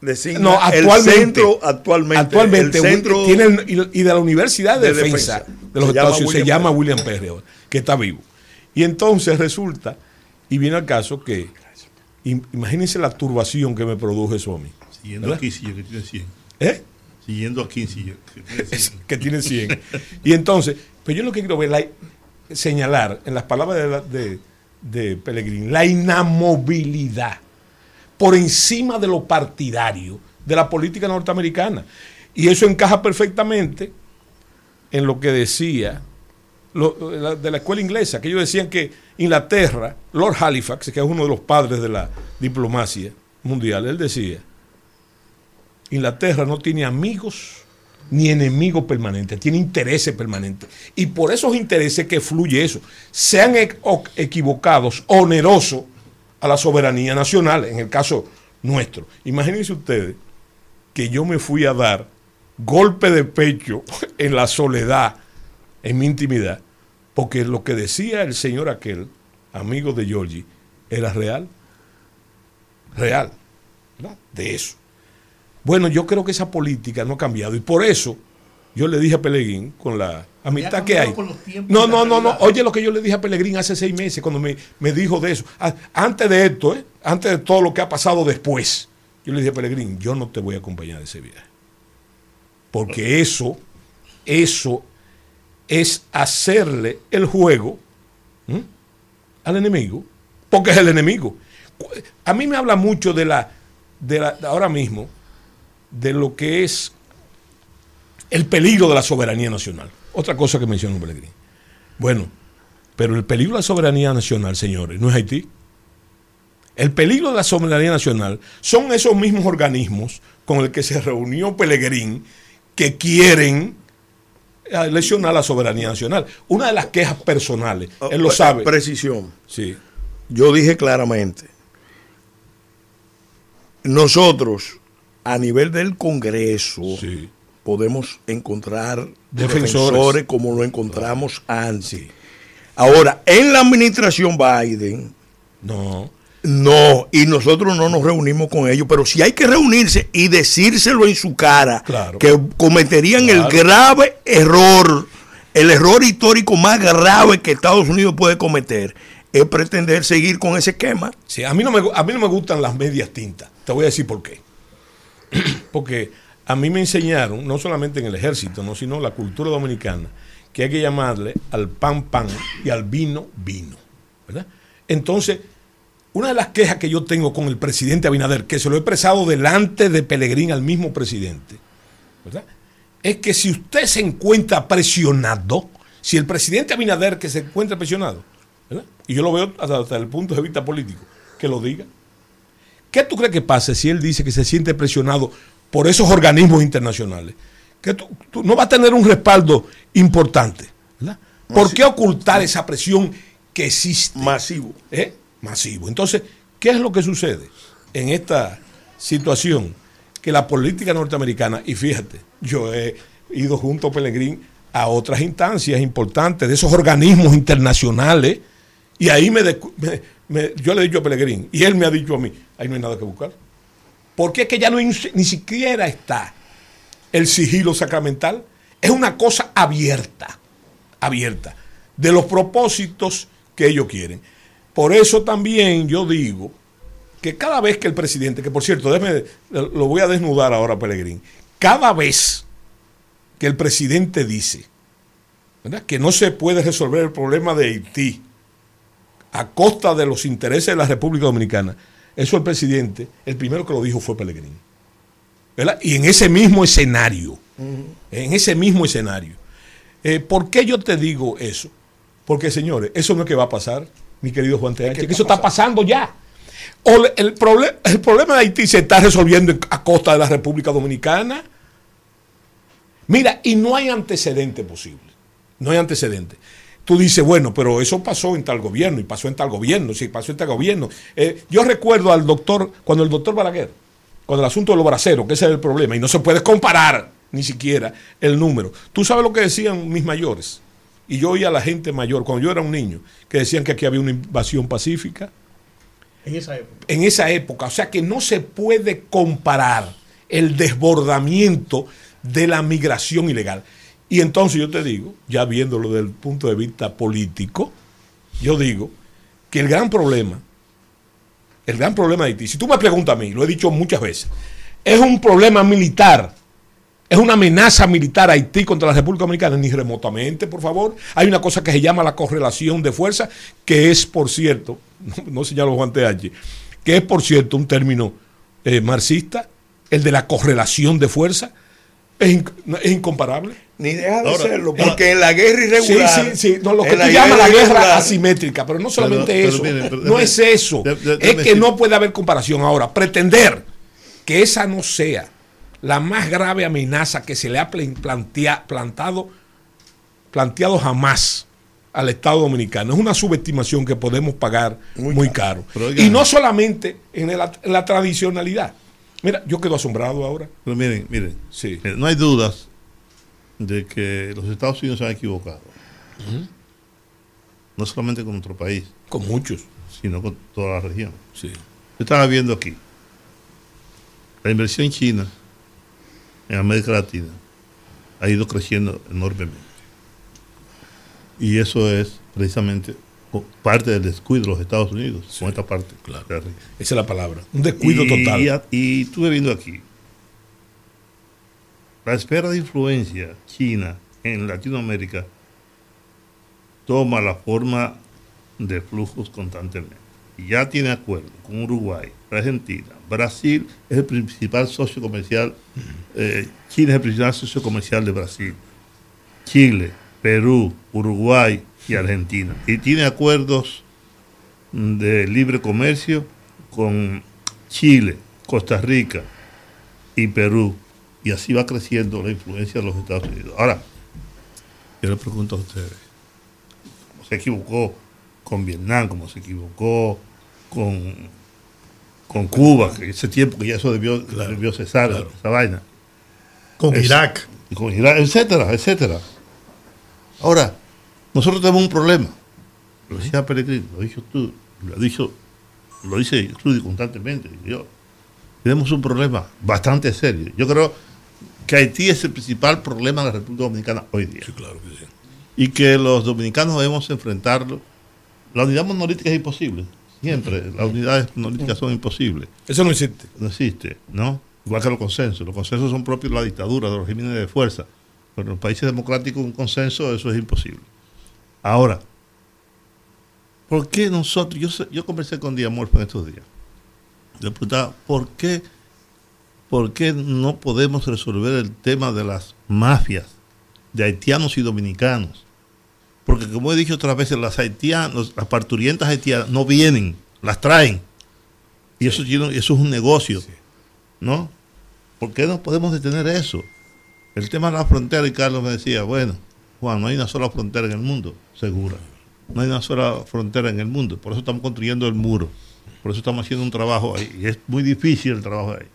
designa No, el actualmente. centro actualmente. Actualmente, el centro tiene el- y de la Universidad de, de Defensa, Defensa. de los Se Estados Unidos se llama. William Perry ahora, que está vivo. Y entonces resulta, y viene al caso que, im- imagínense la turbación que me produjo eso a mí. Siguiendo ¿Verdad? a Kissinger, que 100. ¿Eh? Siguiendo a Kissinger, que tiene *laughs* 100. que tiene 100. Y entonces, pero yo lo que quiero ver, la- señalar en las palabras de, la- de, de Pellegrini, la inamovilidad por encima de lo partidario de la política norteamericana. Y eso encaja perfectamente en lo que decía lo- de la escuela inglesa, que ellos decían que Inglaterra, Lord Halifax, que es uno de los padres de la diplomacia mundial, él decía, Inglaterra no tiene amigos ni enemigos permanentes, tiene intereses permanentes. Y por esos intereses que fluye eso, sean e- equivocados, onerosos a la soberanía nacional, en el caso nuestro. Imagínense ustedes que yo me fui a dar golpe de pecho *laughs* en la soledad, en mi intimidad, porque lo que decía el señor aquel, amigo de Giorgi, era real. Real. De eso. Bueno, yo creo que esa política no ha cambiado y por eso yo le dije a Pelegrín con la amistad que hay. No, no, no, no. Oye lo que yo le dije a Pelegrín hace seis meses cuando me, me dijo de eso. Ah, Antes de esto, ¿eh? antes de todo lo que ha pasado después, yo le dije a Pelegrín, yo no te voy a acompañar de ese viaje. Porque eso, eso es hacerle el juego al enemigo, porque es el enemigo. A mí me habla mucho de la, de la de ahora mismo, de lo que es el peligro de la soberanía nacional. Otra cosa que mencionó Pellegrini. Bueno, pero el peligro de la soberanía nacional, señores, no es Haití. El peligro de la soberanía nacional son esos mismos organismos con el que se reunió Pellegrín que quieren eh, lesionar la soberanía nacional. Una de las quejas personales, él lo Oh, sabe. Precisión. Sí. Yo dije claramente, nosotros a nivel del Congreso Sí. podemos encontrar Defensores. defensores, como lo encontramos antes. Ahora, en la administración Biden, No. no, y nosotros no nos reunimos con ellos, pero si hay que reunirse y decírselo en su cara, Claro. que cometerían Claro. el grave error, el error histórico más grave que Estados Unidos puede cometer, es pretender seguir con ese esquema. Sí, a mí, no me, a mí no me gustan las medias tintas. Te voy a decir por qué. *clears throat* Porque a mí me enseñaron, no solamente en el ejército, no, sino la cultura dominicana, que hay que llamarle al pan pan y al vino vino. ¿verdad? Entonces, una de las quejas que yo tengo con el presidente Abinader, que se lo he expresado delante de Pelegrín al mismo presidente, ¿verdad? es que si usted se encuentra presionado, si el presidente Abinader que se encuentra presionado, ¿verdad? y yo lo veo hasta, hasta el punto de vista político, que lo diga. ¿Qué tú crees que pase si él dice que se siente presionado por esos organismos internacionales? Que tú, tú no va a tener un respaldo importante. ¿verdad? ¿Por qué ocultar esa presión que existe? Masivo. ¿Eh? Masivo. Entonces, ¿qué es lo que sucede en esta situación? Que la política norteamericana, y fíjate, yo he ido junto a Pelegrín a otras instancias importantes de esos organismos internacionales, y ahí me, yo le he dicho a Pelegrín, y él me ha dicho a mí, ahí no hay nada que buscar. Porque es que ya no ni siquiera está el sigilo sacramental. Es una cosa abierta, abierta, de los propósitos que ellos quieren. Por eso también yo digo que cada vez que el presidente, que por cierto, déjeme, lo voy a desnudar ahora, Pelegrín, cada vez que el presidente dice que no se puede resolver el problema de Haití a costa de los intereses de la República Dominicana, eso el presidente, el primero que lo dijo fue Pellegrini. ¿verdad? Y en ese mismo escenario, en ese mismo escenario. Eh, ¿Por qué yo te digo eso? Porque, señores, eso no es que va a pasar, mi querido Juan T. que eso está pasando ya. O el, proble- el problema de Haití se está resolviendo en- a costa de la República Dominicana. Mira, y no hay antecedente posible. No hay antecedente. Tú dices, bueno, pero eso pasó en tal gobierno y pasó en tal gobierno, sí, pasó en tal gobierno. Eh, yo recuerdo al doctor, cuando el doctor Balaguer, cuando el asunto de los braceros, que ese es el problema, y no se puede comparar ni siquiera el número. Tú sabes lo que decían mis mayores, y yo oía a la gente mayor, cuando yo era un niño, que decían que aquí había una invasión pacífica En esa época. en esa época. O sea que no se puede comparar el desbordamiento de la migración ilegal. Y entonces yo te digo, ya viéndolo desde el punto de vista político, yo digo que el gran problema, el gran problema de Haití, si tú me preguntas a mí, lo he dicho muchas veces, es un problema militar. Es una amenaza militar a Haití contra la República Dominicana, ni remotamente, por favor. Hay una cosa que se llama la correlación de fuerza, que es, por cierto, *laughs* no, señalo Juan TH, que es, por cierto, un término eh, marxista, el de la correlación de fuerza, es, inc- es incomparable. Ni deja de Ahora, serlo, porque en la guerra irregular. Sí, sí, sí. No, lo que tú llamas la guerra irregular, asimétrica, pero no solamente pero eso. miren, pero no déjame- es eso. de- de- es que no puede haber comparación. Ahora, pretender que esa no sea la más grave amenaza que se le ha plantea- plantado, planteado jamás al Estado Dominicano es una subestimación que podemos pagar muy, caro. Y no solamente en la tradicionalidad. Mira, yo quedo asombrado ahora. Pero miren, miren, Sí. miren, no hay dudas de que los Estados Unidos se han equivocado. No solamente con nuestro país, Con muchos. sino con toda la región. Sí. Yo estaba viendo aquí, la inversión china en América Latina ha ido creciendo enormemente. Y eso es precisamente parte del descuido de los Estados Unidos con esta parte. claro. Esa es la palabra. Un descuido y, total. Y, y estuve viendo aquí, la esfera de influencia china en Latinoamérica toma la forma de flujos constantemente. Y ya tiene acuerdo con Uruguay, Argentina, Brasil es el principal socio comercial, eh, China es el principal socio comercial de Brasil, Chile, Perú, Uruguay y Argentina. Y tiene acuerdos de libre comercio con Chile, Costa Rica y Perú. Y así va creciendo la influencia de los Estados Unidos. Ahora, yo le pregunto a ustedes, ¿cómo se equivocó con Vietnam? ¿Cómo se equivocó con, con Cuba? Que ese tiempo que ya eso debió, debió cesar, claro. esa vaina. Con Es- Irak. con Irak, etcétera, etcétera. Ahora, nosotros tenemos un problema. Lo decía Peregrino, lo dijo tú, lo dicho, lo dice Rudy constantemente. Yo, tenemos un problema bastante serio. Yo creo que Haití es el principal problema de la República Dominicana hoy día. claro que sí. Y que los dominicanos debemos enfrentarlo. La unidad monolítica es imposible. Siempre. Las unidades monolíticas son imposibles Eso no existe. no existe, ¿no? Igual que los consensos. Los consensos son propios de la dictadura, de los regímenes de fuerza. Pero en los países democráticos un consenso, eso es imposible. Ahora, ¿por qué nosotros, yo, yo conversé con Diamorfo en estos días, le preguntaba, ¿por qué, ¿por qué no podemos resolver el tema de las mafias de haitianos y dominicanos? Porque como he dicho otras veces, las haitianos, las parturientas haitianas no vienen, las traen. Y eso, eso es un negocio, ¿no? ¿Por qué no podemos detener eso? El tema de la frontera, y Carlos me decía, bueno, Juan, no hay una sola frontera en el mundo, segura. No hay una sola frontera en el mundo. Por eso estamos construyendo el muro. Por eso estamos haciendo un trabajo ahí. Y es muy difícil el trabajo ahí.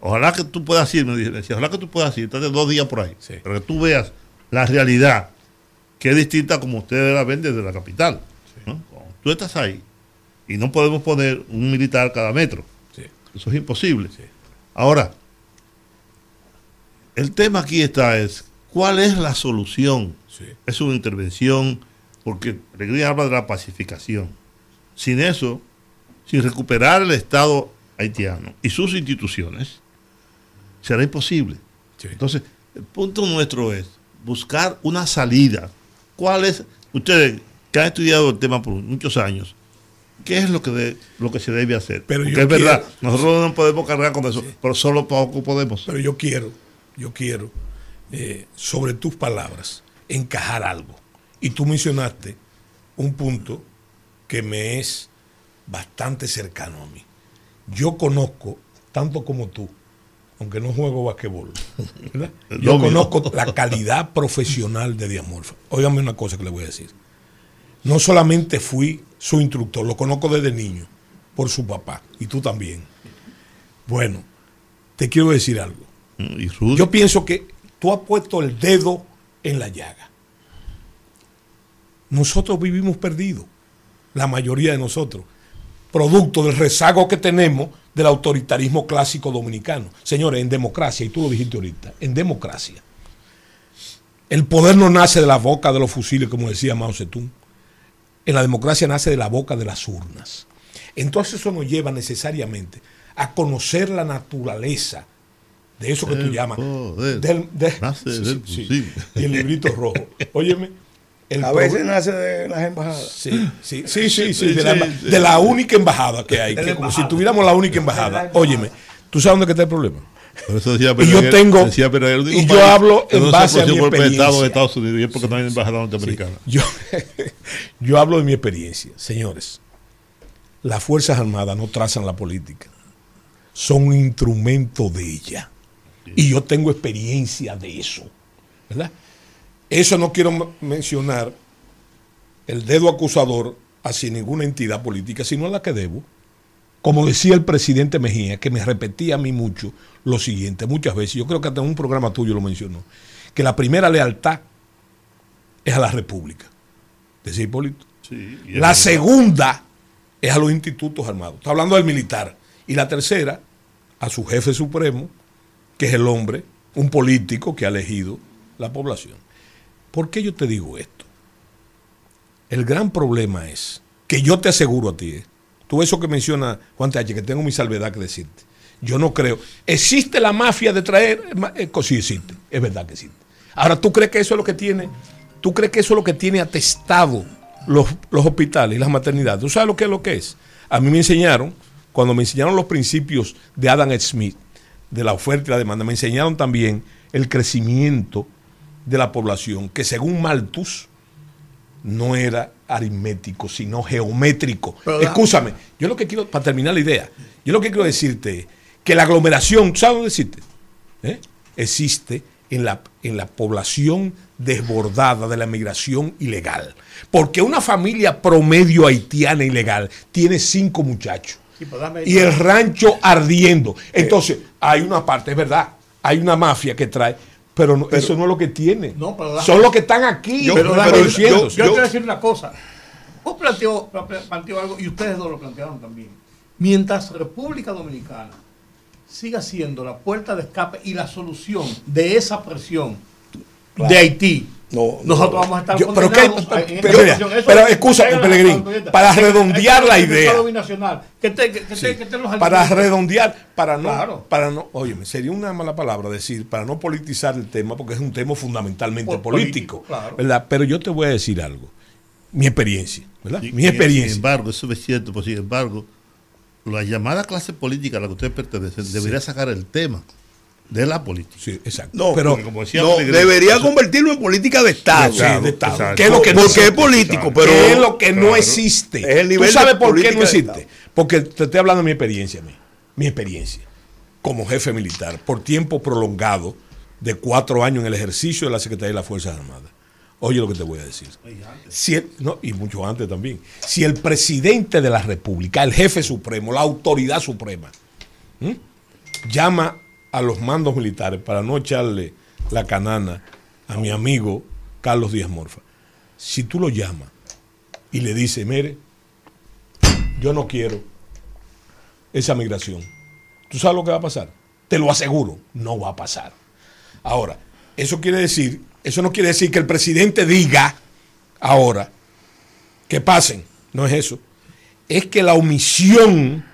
Ojalá que tú puedas ir, me decía, ojalá que tú puedas ir, estás de dos días por ahí. Sí. Para que tú veas la realidad, que es distinta como ustedes la ven desde la capital. Tú estás ahí y no podemos poner un militar cada metro. Sí. Eso es imposible. Ahora, el tema aquí está es, ¿cuál es la solución? Es una intervención, porque Pellegrini habla de la pacificación. Sin eso, sin recuperar el Estado haitiano y sus instituciones, será imposible. Entonces, el punto nuestro es buscar una salida. ¿Cuál es? Ustedes que han estudiado el tema por muchos años, ¿qué es lo que, de- lo que se debe hacer? Pero Porque yo es verdad, quiero- nosotros no podemos cargar con eso, pero solo poco podemos. Pero yo quiero, yo quiero, eh, sobre tus palabras, encajar algo. Y tú mencionaste un punto que me es bastante cercano a mí. Yo conozco, tanto como tú, aunque no juego basquetbol, *laughs* yo conozco la calidad *laughs* profesional de Diamorfa. Óigame una cosa que le voy a decir. No solamente fui su instructor, lo conozco desde niño, por su papá, y tú también. Bueno, te quiero decir algo. Yo pienso que tú has puesto el dedo en la llaga. Nosotros vivimos perdidos, la mayoría de nosotros, producto del rezago que tenemos del autoritarismo clásico dominicano. Señores, en democracia, y tú lo dijiste ahorita, en democracia, el poder no nace de la boca de los fusiles, como decía Mao Zedong. En la democracia nace de la boca de las urnas. Entonces eso nos lleva necesariamente a conocer la naturaleza de eso que tú El llamas. poder del- de- nace sí, del sí, fusil. Y el librito rojo. Óyeme. el A veces nace de las embajadas. Sí, sí, sí, *laughs* sí, sí, Sí, de, la, sí, sí. de la única embajada que hay. De que como si tuviéramos la única embajada. Óyeme, ¿tú sabes dónde está el problema? por eso decía y yo tengo- decía único y yo país hablo en base a mi de Estado experiencia. en Estados Unidos y es porque no hay embajada norteamericana. *laughs* Yo, yo hablo de mi experiencia. Señores, las Fuerzas Armadas no trazan la política. Son un instrumento de ella. Y yo tengo experiencia de eso. ¿Verdad? Eso no quiero mencionar el dedo acusador hacia ninguna entidad política, sino a la que debo. Como decía el presidente Mejía, que me repetía a mí mucho lo siguiente, muchas veces, yo creo que hasta en un programa tuyo lo mencionó, que la primera lealtad es a la República. Decía Hipólito. Sí, La segunda es a los institutos armados. Está hablando del militar. Y la tercera, a su jefe supremo, que es el hombre, un político que ha elegido la población. ¿Por qué yo te digo esto? El gran problema es que yo te aseguro a ti, eh, tú eso que menciona Juan Tache, que tengo mi salvedad que decirte. Yo no creo. ¿Existe la mafia de traer? eh, Sí, existe. Es verdad que existe. Ahora, ¿tú crees que eso es lo que tiene? ¿Tú crees que eso es lo que tiene atestado los, los hospitales y las maternidades? ¿Tú sabes lo que es lo que es? A mí me enseñaron, cuando me enseñaron los principios de Adam Smith, de la oferta y la demanda, me enseñaron también el crecimiento de la población, que según Malthus no era aritmético, sino geométrico. Escúchame, yo lo que quiero, para terminar la idea, yo lo que quiero decirte es que la aglomeración, ¿sabes dónde existe? ¿Eh? Existe en la, en la población desbordada de la migración ilegal. Porque una familia promedio haitiana ilegal tiene cinco muchachos. Y el rancho ardiendo. Entonces, hay una parte, es verdad, hay una mafia que trae, pero, no- eso no es lo que tiene. No, pero dame- Son los que están aquí. Yo, pero yo, yo te voy a decir una cosa. Vos planteó, planteó algo y ustedes dos lo plantearon también. Mientras República Dominicana siga siendo la puerta de escape y la solución de esa presión de Haití, No, no. nosotros vamos a estar Yo- pero a- en pero mira. Eso la constituyente. para que- redondear que la idea. Estado binacional. Que te- que- que te- que te los para redondear, para no, Claro. para no, óyeme, sería una mala palabra decir, para no politizar el tema, porque es un tema fundamentalmente Por político, político, claro. ¿verdad? Pero yo te voy a decir algo, mi experiencia, ¿verdad? Mi experiencia. Sin embargo, eso es cierto, pues sin embargo, la llamada clase política a la que usted pertenece debería sacar el tema de la política. sí, exacto. No, pero porque como decía no, debería eso- convertirlo en política de Estado. Sí, de Estado. exacto. ¿Qué es lo que no Porque es existe? político, pero. ¿Qué es lo que no existe? Es el nivel ¿Tú sabes por qué no existe? Porque te estoy hablando de mi experiencia, mi, mi experiencia como jefe militar por tiempo prolongado de cuatro años en el ejercicio de la Secretaría de las Fuerzas Armadas. Oye lo que te voy a decir. Si el- no, y mucho antes también. Si el presidente de la República, el jefe supremo, la autoridad suprema, llama a los mandos militares para no echarle la canana a mi amigo Carlos Díaz Morfa, si tú lo llamas y le dices, mire, yo no quiero esa migración, ¿tú sabes lo que va a pasar? Te lo aseguro, no va a pasar. Ahora, eso quiere decir, eso no quiere decir que el presidente diga ahora que pasen. No es eso. Es que la omisión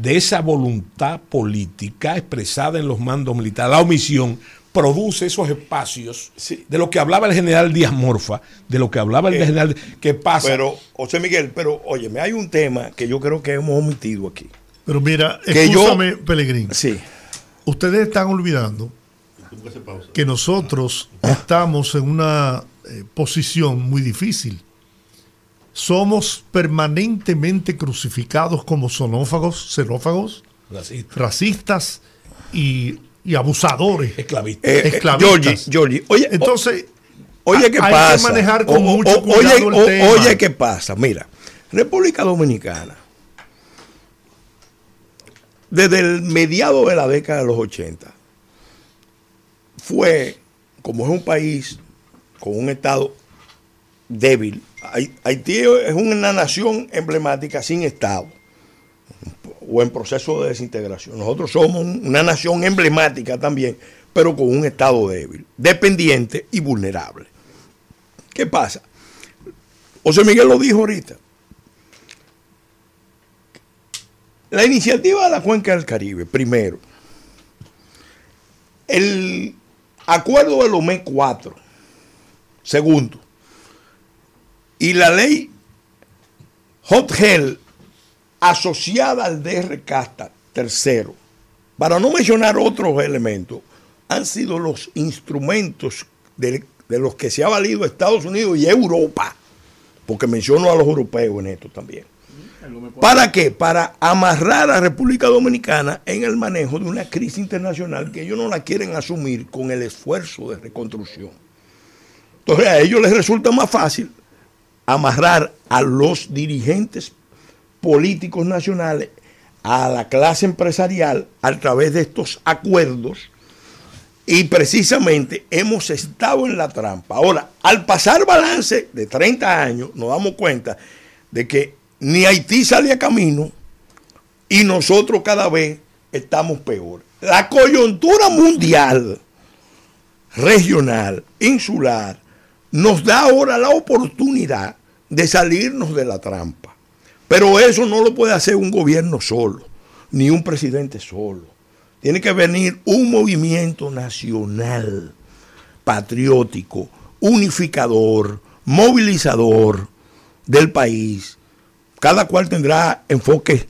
de esa voluntad política expresada en los mandos militares, la omisión produce esos espacios Sí. de lo que hablaba el general Díaz Morfa, de lo que hablaba el Eh, general que pasa. Pero, José Miguel, pero óyeme, hay un tema que yo creo que hemos omitido aquí. Pero mira, Que yo- escúchame, Pelegrín. Sí. Ustedes están olvidando que nosotros estamos en una eh, posición muy difícil. Somos permanentemente crucificados como sonófagos, xenófagos, Racista, racistas y, y abusadores. esclavista. Eh, eh, Esclavistas. Georgie, Georgie, oye, Entonces, oye, ¿qué hay pasa? que manejar con O- mucho o- cuidado oye, el o- tema. oye, ¿qué pasa? Mira, República Dominicana, desde el mediado de la década de los 80, fue, como es un país con un Estado débil, Haití es una nación emblemática sin Estado o en proceso de desintegración. Nosotros somos un- una nación emblemática también, pero con un Estado débil, dependiente y vulnerable. ¿Qué pasa? José Miguel lo dijo ahorita. La iniciativa de la Cuenca del Caribe, primero. El acuerdo de Lomé 4, segundo. Y la ley Hot Hell asociada al DR Casta, tercero, para no mencionar otros elementos, han sido los instrumentos de, de los que se ha valido Estados Unidos y Europa, porque menciono a los europeos en esto también. ¿Para qué? Para amarrar a República Dominicana en el manejo de una crisis internacional que ellos no la quieren asumir con el esfuerzo de reconstrucción. Entonces a ellos les resulta más fácil amarrar a los dirigentes políticos nacionales, a la clase empresarial a través de estos acuerdos y precisamente hemos estado en la trampa. Ahora, al pasar balance de 30 años, nos damos cuenta de que ni Haití sale a camino y nosotros cada vez estamos peor. La coyuntura mundial, regional, insular, nos da ahora la oportunidad de salirnos de la trampa. Pero eso no lo puede hacer un gobierno solo, ni un presidente solo. Tiene que venir un movimiento nacional, patriótico, unificador, movilizador del país. Cada cual tendrá enfoques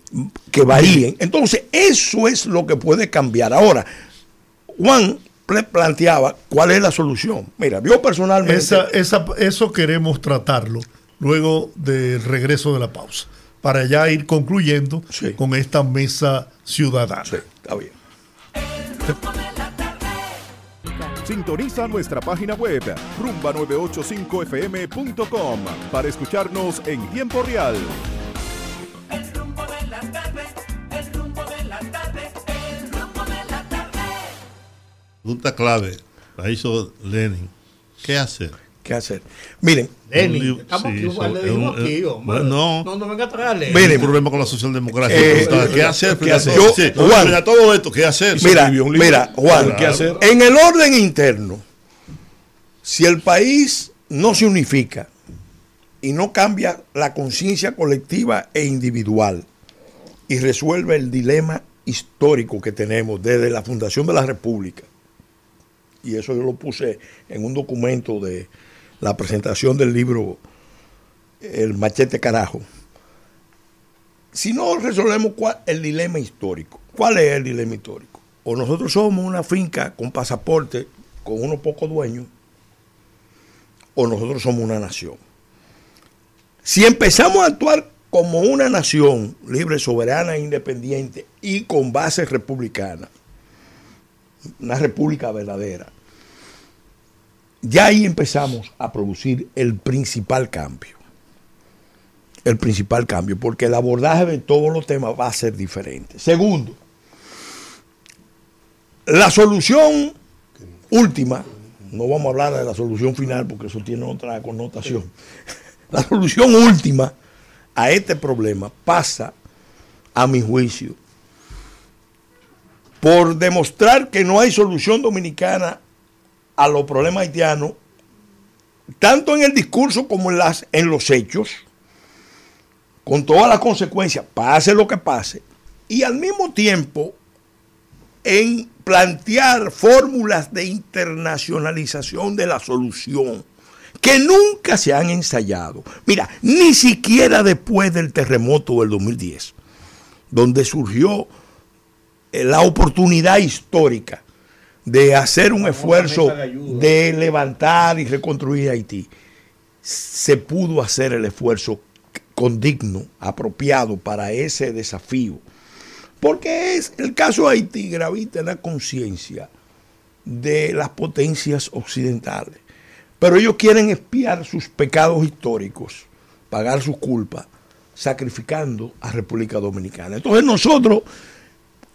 que varíen. Entonces, eso es lo que puede cambiar. Ahora, Juan planteaba cuál es la solución. Mira, yo personalmente... Esa, esa- eso queremos tratarlo luego del regreso de la pausa, para ya ir concluyendo Sí. con esta mesa ciudadana. Sí, está bien. Sintoniza nuestra página web rumba985fm.com para escucharnos en tiempo real. El rumbo de la tarde, el rumbo de la tarde, el rumbo de la tarde. Pregunta clave, la hizo Lenin. ¿Qué hacer? ¿Qué hacer? Miren, Lenin, estamos sí, aquí, eso le dijimos aquí, hombre. bueno, no, no venga a traerle. Miren, Hay un problema con la socialdemocracia. Eh, ¿Qué eh, hacer? ¿qué hacer? Yo, Yo- Juan, mira todo esto, ¿qué hacer? Mira, escribió un libro. mira, Juan, ¿Qué hacer? en el orden interno, si el país no se unifica y no cambia la conciencia colectiva e individual y resuelve el dilema histórico que tenemos desde la fundación de la República, y eso yo lo puse en un documento de la presentación del libro El machete carajo, si no resolvemos cuál, el dilema histórico, ¿cuál es el dilema histórico? O nosotros somos una finca con pasaporte, con unos pocos dueños, o nosotros somos una nación. Si empezamos a actuar como una nación libre, soberana independiente y con base republicana, una república verdadera, ya ahí empezamos a producir el principal cambio el principal cambio, porque el abordaje de todos los temas va a ser diferente. Segundo, la solución última, no vamos a hablar de la solución final porque eso tiene otra connotación, *laughs* la solución última a este problema pasa, a mi juicio, por demostrar que no hay solución dominicana a los problemas haitianos, tanto en el discurso como en, las, en los hechos, con todas las consecuencias, pase lo que pase, y al mismo tiempo en plantear fórmulas de internacionalización de la solución que nunca se han ensayado. Mira, ni siquiera después del terremoto del 2010, donde surgió eh, la oportunidad histórica de hacer un esfuerzo de levantar y reconstruir Haití, se pudo hacer el esfuerzo condigno, apropiado para ese desafío. Porque es el caso de Haití gravita en la conciencia de las potencias occidentales. Pero ellos quieren espiar sus pecados históricos, pagar sus culpas, sacrificando a República Dominicana. Entonces nosotros,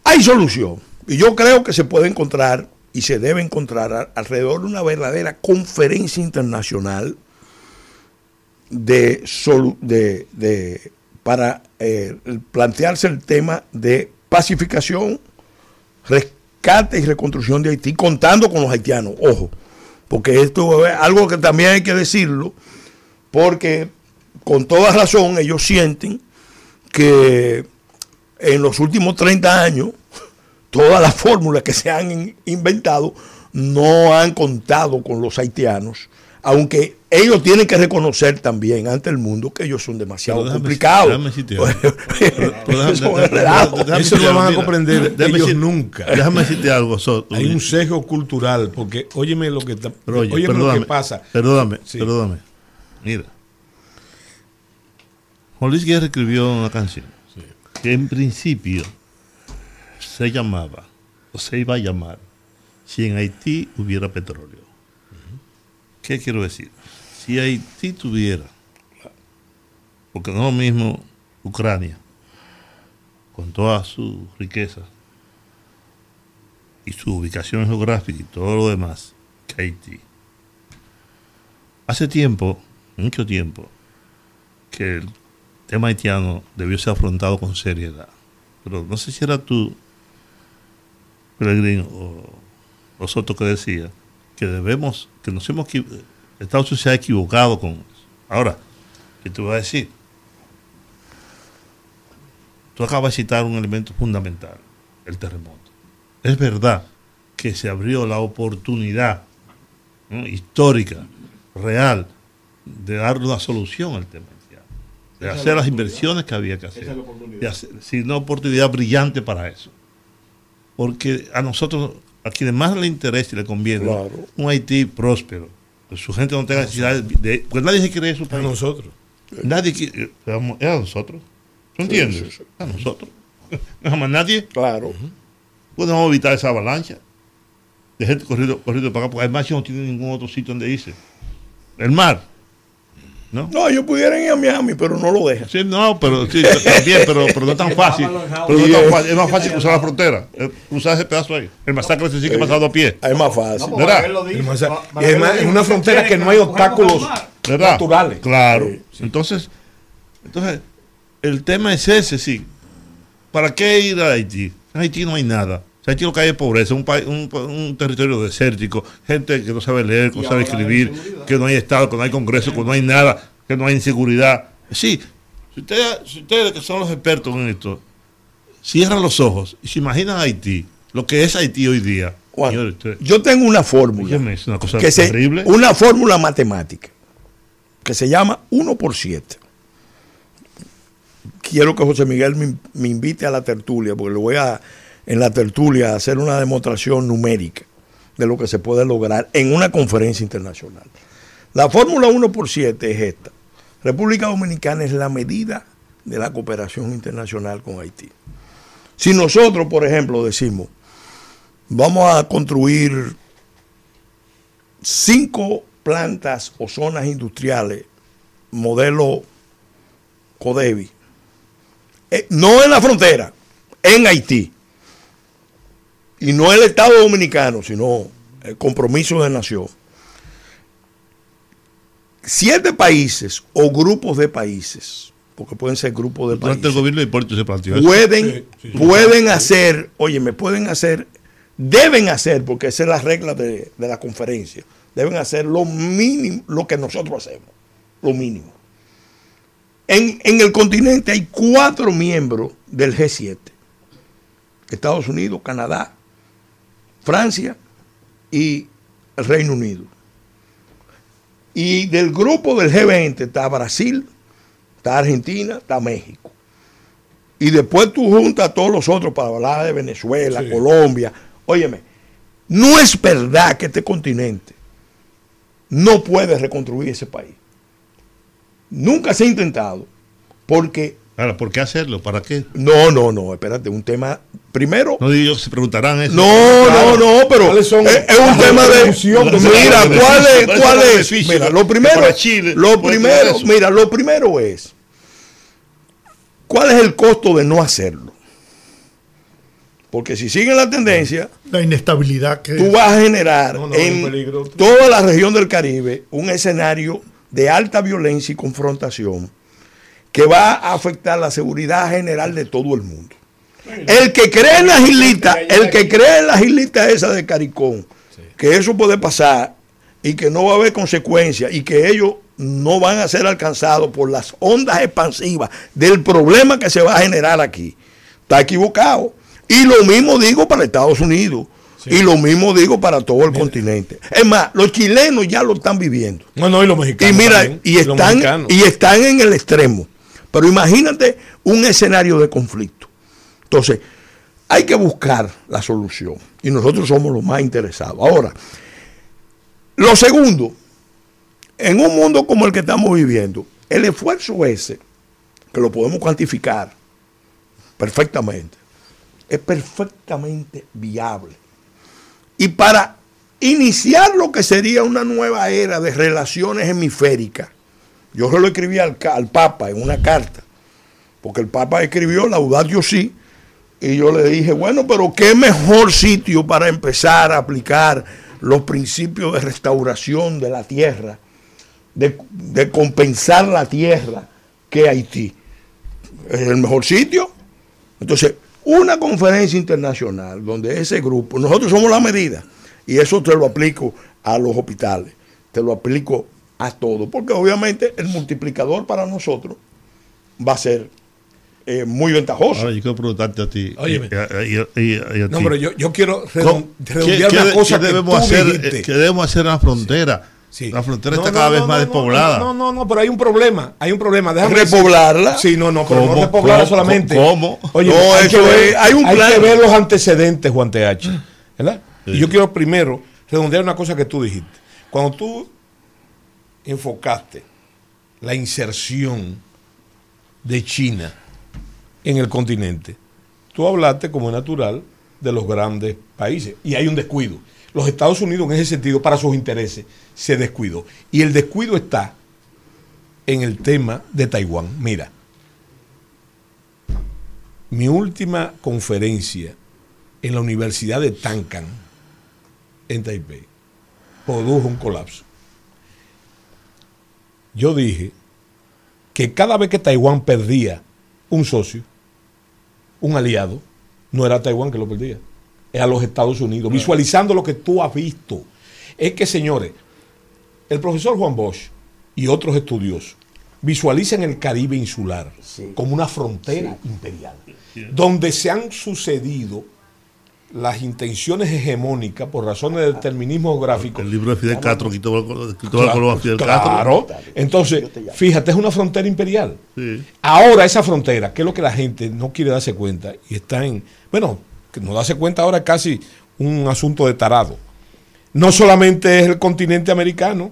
hay solución. Y yo creo que se puede encontrar y se debe encontrar alrededor de una verdadera conferencia internacional de, de- de- para eh, plantearse el tema de pacificación, rescate y reconstrucción de Haití, contando con los haitianos, ojo, porque esto es algo que también hay que decirlo, porque con toda razón ellos sienten que en los últimos 30 años todas las fórmulas que se han in- inventado no han contado con los haitianos, aunque ellos tienen que reconocer también ante el mundo que ellos son demasiado déjame- complicados. déjame *laughs* Eso lo van a comprender déjame ellos decir- nunca. Déjame decirte algo. Hay un sesgo cultural, porque óyeme lo que está, oye, óyeme lo que pasa. Perdóname, Sí. perdóname. Mira. Juan Luis Guerra escribió una canción que en principio se llamaba, o se iba a llamar, Si en Haití hubiera petróleo. ¿Qué quiero decir? Si Haití tuviera, porque no lo mismo Ucrania, con todas sus riquezas y su ubicación geográfica y todo lo demás, que Haití. Hace tiempo, mucho tiempo, que el tema haitiano debió ser afrontado con seriedad. Pero no sé si era tú, Peregrino, o, o Soto que decía que debemos, que nos hemos, Estados Unidos se ha equivocado con eso. Ahora, ¿qué te voy a decir? Tú acabas de citar un elemento fundamental, el terremoto. Es verdad que se abrió la oportunidad ¿no? histórica, real, de dar una solución al tema de hacer las inversiones que había que hacer, de hacer sí, una oportunidad brillante para eso. Porque a nosotros, a quienes más le interesa y le conviene, Claro. un Haití próspero, que su gente no tenga necesidad de... Pues nadie se quiere a su A país. nosotros. Nadie quiere... vamos, Es a nosotros. ¿Tú entiendes? sí, sí. A nosotros. *laughs* No jamás nadie. Claro. Pues vamos a evitar esa avalancha de gente corriendo, corriendo para acá, porque además no tiene ningún otro sitio donde irse. El mar. ¿No? No, ellos pudieran ir a Miami, pero no lo dejan. Sí, no, pero sí, también, pero, pero no es tan *laughs* fácil. Pero no es, tan fácil. es más fácil cruzar la frontera. eh, Cruzar ese pedazo ahí. El masacre se sigue pasando a pie. Es más fácil. ¿Verdad? Y además, es una frontera que no hay obstáculos ¿Verdad? naturales. Claro. Entonces, entonces, el tema es ese, sí. ¿Para qué ir a Haití? En Haití no hay nada. Lo que hay es pobreza, un, país- un, un territorio desértico, gente que no sabe leer, que no sabe escribir, que no hay Estado, que no hay Congreso, que no hay nada, que no hay inseguridad. Sí, si ustedes, si ustedes que son los expertos en esto, cierran los ojos y se imaginan Haití, lo que es Haití hoy día. Juan, yo tengo una fórmula. Es una cosa que se- terrible. una fórmula matemática que se llama 1 por 7. Quiero que José Miguel me, me invite a la tertulia, porque le voy a en la tertulia hacer una demostración numérica de lo que se puede lograr en una conferencia internacional. La fórmula 1 por 7 es esta. República Dominicana es la medida de la cooperación internacional con Haití. Si nosotros, por ejemplo, decimos, vamos a construir cinco plantas o zonas industriales modelo Codevi, eh, no en la frontera, en Haití. Y no el Estado Dominicano, sino el compromiso de nación. Siete países o grupos de países porque pueden ser grupos de Durante el países, gobierno de Hipólito se planteó eso. pueden, pueden hacer, oye, me pueden hacer, deben hacer, porque esa es la regla de, de la conferencia, deben hacer lo mínimo, lo que nosotros hacemos, lo mínimo. En, en el continente hay cuatro miembros del G7. Estados Unidos, Canadá, Francia y el Reino Unido. Y del grupo del G20 está Brasil, está Argentina, está México. Y después tú juntas a todos los otros para hablar de Venezuela, Colombia. Óyeme, no es verdad que este continente no puede reconstruir ese país. Nunca se ha intentado. Porque, Ahora, ¿por qué hacerlo? ¿Para qué? no, no, no, espérate, un tema, primero, No digo, se preguntarán eso. no, no, no, pero ¿Cuáles son es, es un tema de mira, ¿cuál es, ¿Cuáles cuál es? Mira, lo primero, Chile lo primero, mira, lo primero es ¿cuál es el costo de no hacerlo? Porque si siguen la tendencia, La inestabilidad que tú vas a generar No, no, hay en toda la región del Caribe un escenario de alta violencia y confrontación que va a afectar la seguridad general de todo el mundo. El que cree en la islita, el que cree en la islita esa de Caricón, que eso puede pasar y que no va a haber consecuencias y que ellos no van a ser alcanzados por las ondas expansivas del problema que se va a generar aquí, está equivocado. Y lo mismo digo para Estados Unidos. Y lo mismo digo para todo el continente. Es más, los chilenos ya lo están viviendo. No, no, y los mexicanos. Y mira, también, y están, y están en el extremo. Pero imagínate un escenario de conflicto. Entonces, hay que buscar la solución. Y nosotros somos los más interesados. Ahora, lo segundo, en un mundo como el que estamos viviendo, el esfuerzo ese, que lo podemos cuantificar perfectamente, es perfectamente viable. Y para iniciar lo que sería una nueva era de relaciones hemisféricas, yo se lo escribí al, Papa en una carta, porque el Papa escribió Laudatio Si, y yo le dije, bueno, pero qué mejor sitio para empezar a aplicar los principios de restauración de la tierra, de, de compensar la tierra, que Haití. Es el mejor sitio. Entonces, una conferencia internacional donde ese grupo, nosotros somos la medida, y eso te lo aplico a los hospitales, te lo aplico a todo, porque obviamente el multiplicador para nosotros va a ser eh, muy ventajoso. Ahora yo quiero preguntarte a ti. Óyeme. y a- y y a- y a No, ti. pero yo, yo quiero ¿Cómo- redon- ¿Qué, redondear una cosa qué que debemos tú hacer? dijiste. eh, ¿Qué debemos hacer en la frontera? Sí. La frontera No, está no, cada no, vez más no, despoblada. No, no, no, pero hay un problema. Hay un problema. Déjame Repoblarla. decir- Sí, no, no, pero ¿Cómo? no repoblarla ¿Cómo? solamente. ¿Cómo? Oye, No, hay, eso que ver, es- hay un plan. que ver los antecedentes, Juan TH. ¿Verdad? Y yo quiero primero redondear una cosa que tú dijiste. Cuando tú enfocaste la inserción de China en el continente, tú hablaste, como natural, de los grandes países. Y hay un descuido. Los Estados Unidos, en ese sentido, para sus intereses, se descuidó. Y el descuido está en el tema de Taiwán. Mira, mi última conferencia en la Universidad de Tancan, en Taipei, produjo un colapso. Yo dije que cada vez que Taiwán perdía un socio, un aliado, no era Taiwán que lo perdía, era los Estados Unidos, visualizando lo que tú has visto. Es que, señores, el profesor Juan Bosch y otros estudiosos visualizan el Caribe insular como una frontera imperial, donde se han sucedido las intenciones hegemónicas por razones de determinismo geográfico El libro de Fidel Castro quitó, quitó la columna Fidel Claro. Castro. Entonces, fíjate, es una frontera imperial. Sí. Ahora esa frontera, que es lo que la gente no quiere darse cuenta y está en, bueno, que no darse cuenta ahora es casi un asunto de tarado. No solamente es el continente americano,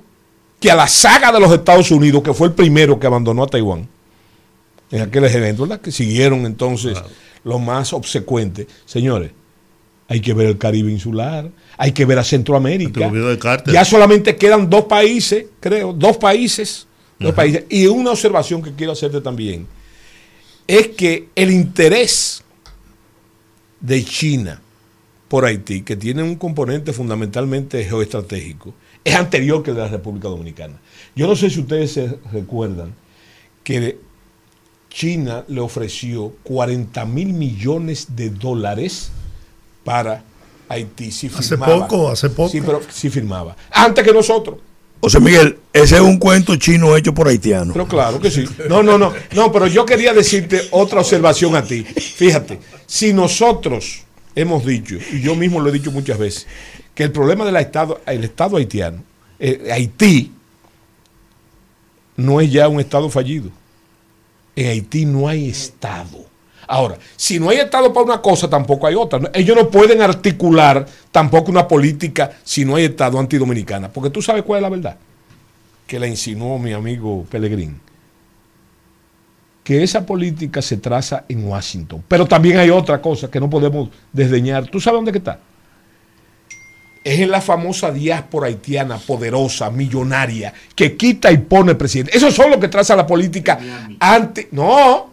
que a la saga de los Estados Unidos, que fue el primero que abandonó a Taiwán, en aquellos eventos, ¿verdad? que siguieron entonces los más obsecuentes. Señores, hay que ver el Caribe insular, hay que ver a Centroamérica. Ya solamente quedan dos países, creo, dos países, dos países. Y una observación que quiero hacerte también es que el interés de China por Haití, que tiene un componente fundamentalmente geoestratégico, es anterior que el de la República Dominicana. Yo no sé si ustedes se recuerdan que China le ofreció 40 mil millones de dólares para Haití. Si Hace firmaba. poco, hace poco. Sí, pero sí firmaba. Antes que nosotros. José Miguel, ese es un cuento chino hecho por haitianos. Pero claro que sí. No, no, no. No, pero yo quería decirte otra observación a ti. Fíjate, si nosotros hemos dicho, y yo mismo lo he dicho muchas veces, que el problema del Estado, el Estado haitiano, eh, Haití, no es ya un Estado fallido. En Haití no hay Estado. Ahora, si no hay Estado para una cosa, tampoco hay otra. Ellos no pueden articular tampoco una política si no hay Estado antidominicana. Porque tú sabes cuál es la verdad. Que la insinuó mi amigo Pellegrín. Que esa política se traza en Washington. Pero también hay otra cosa que no podemos desdeñar. ¿Tú sabes dónde que está? Es en la famosa diáspora haitiana poderosa, millonaria, que quita y pone presidente. Eso son los que traza la política ante. No,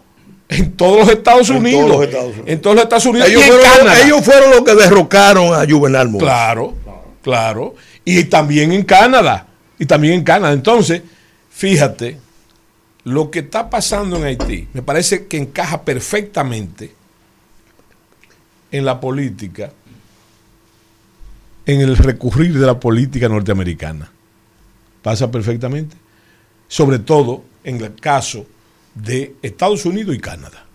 en todos los Estados En Unidos. todos los Estados Unidos. En todos los Estados Unidos. Ellos y en fueron, Canadá. ellos fueron los que derrocaron a Juvenal Moïse. Claro, claro. Y también en Canadá. Y también en Canadá. Entonces, fíjate, lo que está pasando en Haití me parece que encaja perfectamente en la política, en el recurrir de la política norteamericana. Pasa perfectamente. Sobre todo en el caso de Estados Unidos y Canadá.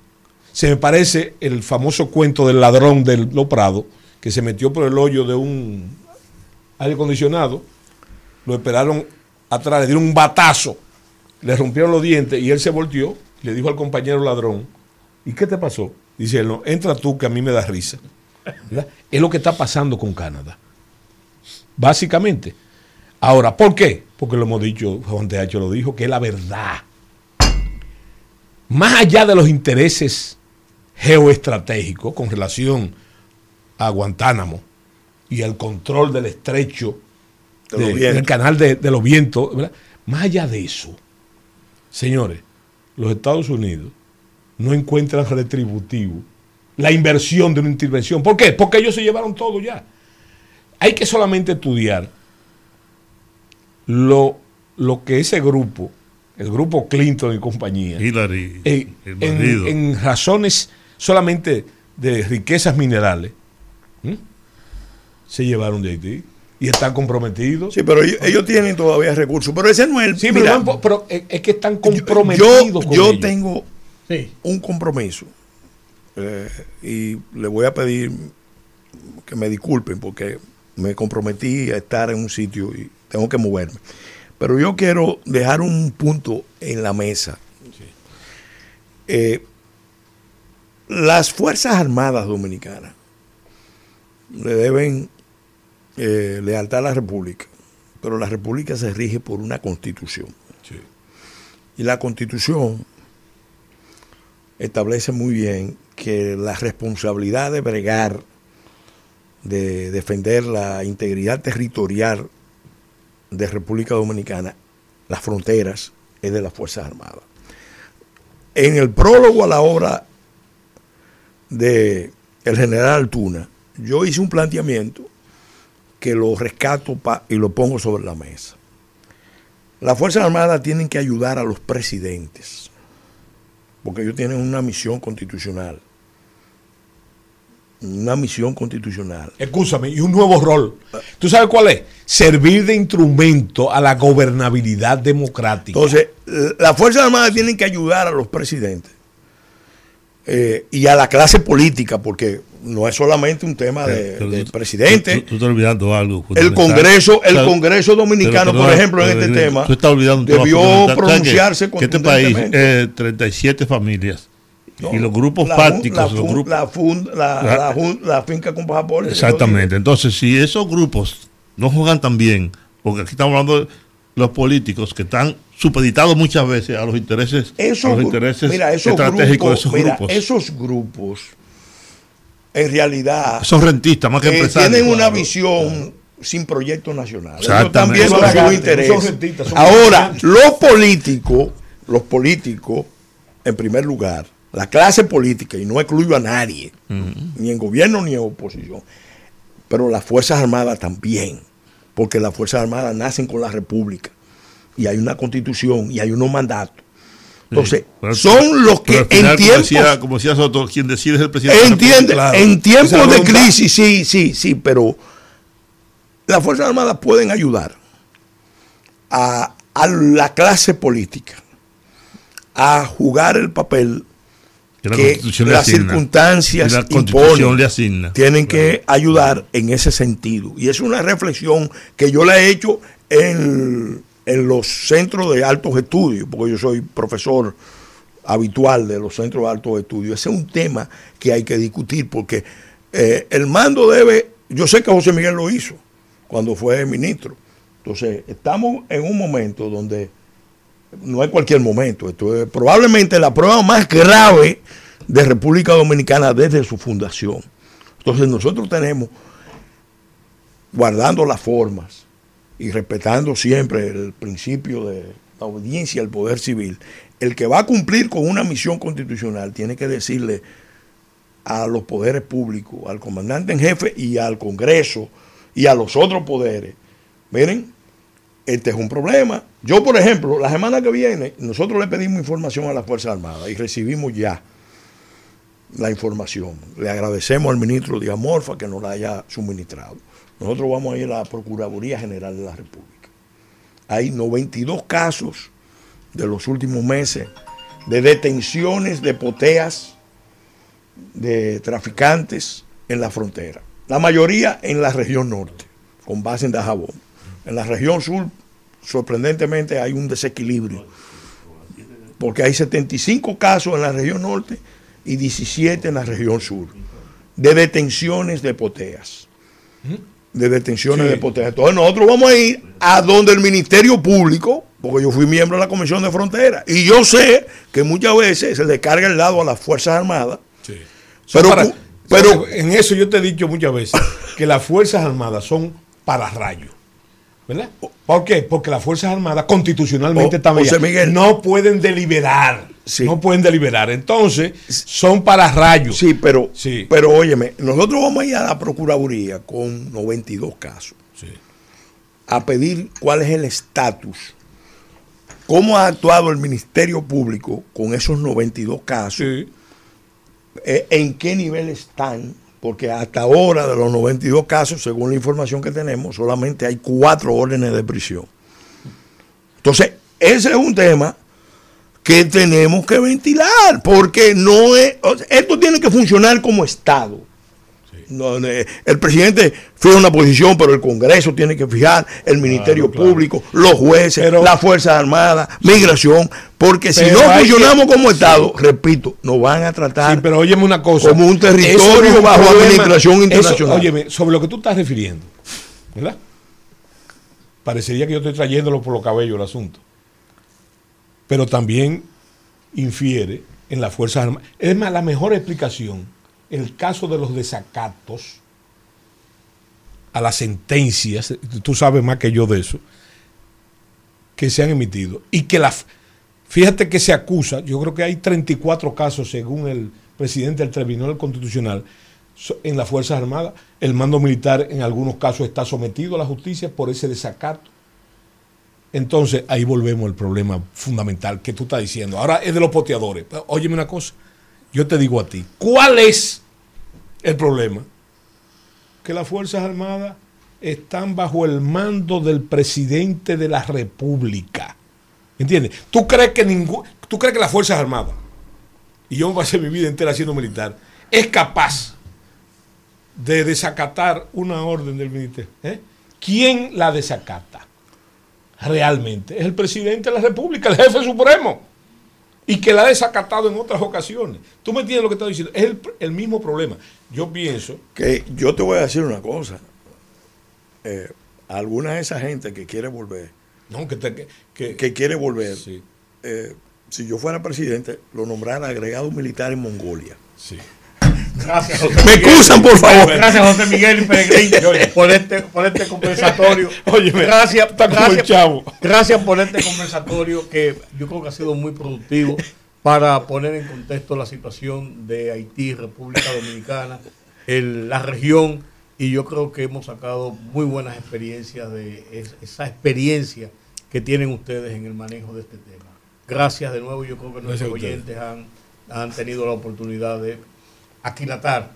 Se me parece el famoso cuento del ladrón del Lo Prado, que se metió por el hoyo de un aire acondicionado, lo esperaron atrás, le dieron un batazo, le rompieron los dientes y él se volteó, le dijo al compañero ladrón, ¿y qué te pasó? Dice él, no, entra tú que a mí me da risa. Es lo que está pasando con Canadá. Básicamente. Ahora, ¿por qué? Porque lo hemos dicho, Juan TH lo dijo, que es la verdad. Más allá de los intereses geoestratégicos con relación a Guantánamo y al control del estrecho De de- del canal de, de los vientos, ¿verdad? más allá de eso, señores, los Estados Unidos no encuentran retributivo la inversión de una intervención. ¿Por qué? Porque ellos se llevaron todo ya. Hay que solamente estudiar lo, lo que ese grupo, el grupo Clinton y compañía, Hillary, eh, el en, razones solamente de riquezas minerales, se llevaron de Haití y están comprometidos. Sí, pero ellos, ellos tienen todavía recursos. Pero ese no es el. Sí, mira, pero, es, que están yo, comprometidos con yo ellos. tengo Sí. un compromiso eh, y le voy a pedir que me disculpen porque me comprometí a estar en un sitio y tengo que moverme. Pero yo quiero dejar un punto en la mesa. Eh, las Fuerzas Armadas Dominicanas le deben eh, lealtad a la República, pero la República se rige por una constitución. Y la constitución establece muy bien que la responsabilidad de bregar, de defender la integridad territorial de República Dominicana, las fronteras, es de las Fuerzas Armadas. En el prólogo a la obra de el general Altuna, yo hice un planteamiento que lo rescato y lo pongo sobre la mesa. Las Fuerzas Armadas tienen que ayudar a los presidentes, porque ellos tienen una misión constitucional. Una misión constitucional. Escúchame, y un nuevo rol. ¿Tú sabes cuál es? Servir de instrumento a la gobernabilidad democrática. Entonces, l- las Fuerzas Armadas tienen que ayudar a los presidentes eh, y a la clase política, porque no es solamente un tema de, Pero presidente. Tú, tú estás olvidando algo. El. Congreso, el ¿Sabes? Congreso Dominicano, Pero, por ejemplo, en pero, este eh, tema, Tú estás olvidando un tema debió fundamental. ¿Sabes pronunciarse que, que este país, eh, 37 familias No, y los grupos la fácticos, la los grupos, la, fun- la- La- la jun- la finca con pasaporte. Exactamente. Entonces, si esos grupos no juegan tan bien, porque aquí estamos hablando de los políticos que están supeditados muchas veces a los intereses, Esos a los gru- intereses mira, esos estratégicos grupos, de esos mira, grupos. esos grupos, en realidad, Son rentistas más que eh, empresarios. tienen una Claro. visión sin proyecto nacional. Ellos Exactamente. también Son con su lagartos, interés. son rentistas, son Ahora, los políticos, los políticos, en primer lugar, la clase política, y no excluyo a nadie, ni en gobierno ni en oposición, pero las Fuerzas Armadas también, porque las Fuerzas Armadas nacen con la República, y hay una constitución, y hay unos mandatos. Entonces, Pero- son los que final, en como decía, como decía Soto, quien decide es el presidente. de la Entiende, República. en tiempos de crisis, sí, sí, sí, pero las Fuerzas Armadas pueden ayudar a, a la clase política a jugar el papel la que las asigna. circunstancias la imponen. le asigna. Tienen que ayudar en ese sentido. Y es una reflexión que yo la he hecho en, en los centros de altos estudios, porque yo soy profesor habitual de los centros de altos estudios. Ese es un tema que hay que discutir, porque eh, el mando debe, yo sé que José Miguel lo hizo cuando fue ministro. Entonces, estamos en un momento donde no es cualquier momento, esto es probablemente la prueba más grave de República Dominicana desde su fundación. Entonces nosotros tenemos, guardando las formas y respetando siempre el principio de la obediencia al poder civil, el que va a cumplir con una misión constitucional tiene que decirle a los poderes públicos, al comandante en jefe y al Congreso y a los otros poderes, miren, este es un problema. Yo, por ejemplo, la semana que viene, nosotros le pedimos información a las Fuerzas Armadas y recibimos ya la información. Le agradecemos al ministro Díaz Morfa que nos la haya suministrado. Nosotros vamos a ir a la Procuraduría General de la República. Hay 92 casos de los últimos meses de detenciones de poteas de traficantes en la frontera. La mayoría en la región norte, con base en Dajabón. En la región sur, sorprendentemente, hay un desequilibrio, porque hay 75 casos en la región norte y 17 en la región sur, de detenciones de poteas. De detenciones Sí. de poteas. Entonces nosotros vamos a ir a donde el Ministerio Público, porque yo fui miembro de la Comisión de Frontera, y yo sé que muchas veces se le carga el lado a las Fuerzas Armadas, Sí. pero, Para- pero en eso yo te he dicho muchas veces que las Fuerzas Armadas son para rayos. ¿Verdad? ¿Por qué? Porque las Fuerzas Armadas constitucionalmente O- también Miguel. no pueden deliberar. Sí. No pueden deliberar. Entonces, son para rayos. Sí, pero, Sí. pero óyeme, nosotros vamos a ir a la Procuraduría con 92 casos Sí. a pedir cuál es el estatus, cómo ha actuado el Ministerio Público con esos 92 casos, eh, en qué nivel están, porque hasta ahora de los 92 casos, según la información que tenemos, solamente hay cuatro órdenes de prisión. Entonces, ese es un tema que tenemos que ventilar, porque no es, esto tiene que funcionar como Estado. No, eh, el presidente fija una posición, pero el Congreso tiene que fijar, el Ministerio claro. Público, los jueces, Pero- las Fuerzas Armadas, migración, porque si no funcionamos que- como Estado, repito, nos van a tratar Sí, pero óyeme una cosa. como un territorio Eso no bajo problema. administración Eso, internacional. óyeme, sobre lo que tú estás refiriendo, ¿verdad? Parecería que yo estoy trayéndolo por los cabellos el asunto. Pero también infiere en las Fuerzas Armadas. Es más, la mejor explicación, el caso de los desacatos a las sentencias, tú sabes más que yo de eso, que se han emitido. Y que la. Fíjate que se acusa, yo creo que hay 34 casos según el presidente del Tribunal Constitucional en las Fuerzas Armadas. El mando militar en algunos casos está sometido a la justicia por ese desacato. Entonces ahí volvemos al problema fundamental que tú estás diciendo. Ahora es de los poteadores. Óyeme una cosa, yo te digo a ti, ¿cuál es el problema? Que las Fuerzas Armadas están bajo el mando del presidente de la República. ¿Entiendes? ¿Tú crees que ningún, tú crees que las Fuerzas Armadas, y yo me pasé mi vida entera siendo militar, es capaz de desacatar una orden del ministerio? ¿Eh? ¿Quién la desacata? Realmente es el presidente de la República, el jefe supremo, y que la ha desacatado en otras ocasiones. ¿Tú me entiendes lo que estoy diciendo? Es el, el mismo problema. Yo pienso que yo te voy a decir una cosa. Eh, alguna de esa gente que quiere volver, no, que, te- que- que- que quiere volver, sí, eh, si yo fuera presidente, lo nombrara agregado militar en Mongolia. sí. Gracias, José Me excusan, por favor. Gracias, José Miguel y Peregrín, por este, por este compensatorio. Óyeme, gracias, gracias, chavo. gracias por este compensatorio que yo creo que ha sido muy productivo para poner en contexto la situación de Haití, República Dominicana, el- la región, y yo creo que hemos sacado muy buenas experiencias de es- esa experiencia que tienen ustedes en el manejo de este tema. Gracias de nuevo. Yo creo que nuestros oyentes han, han tenido la oportunidad de aquilatar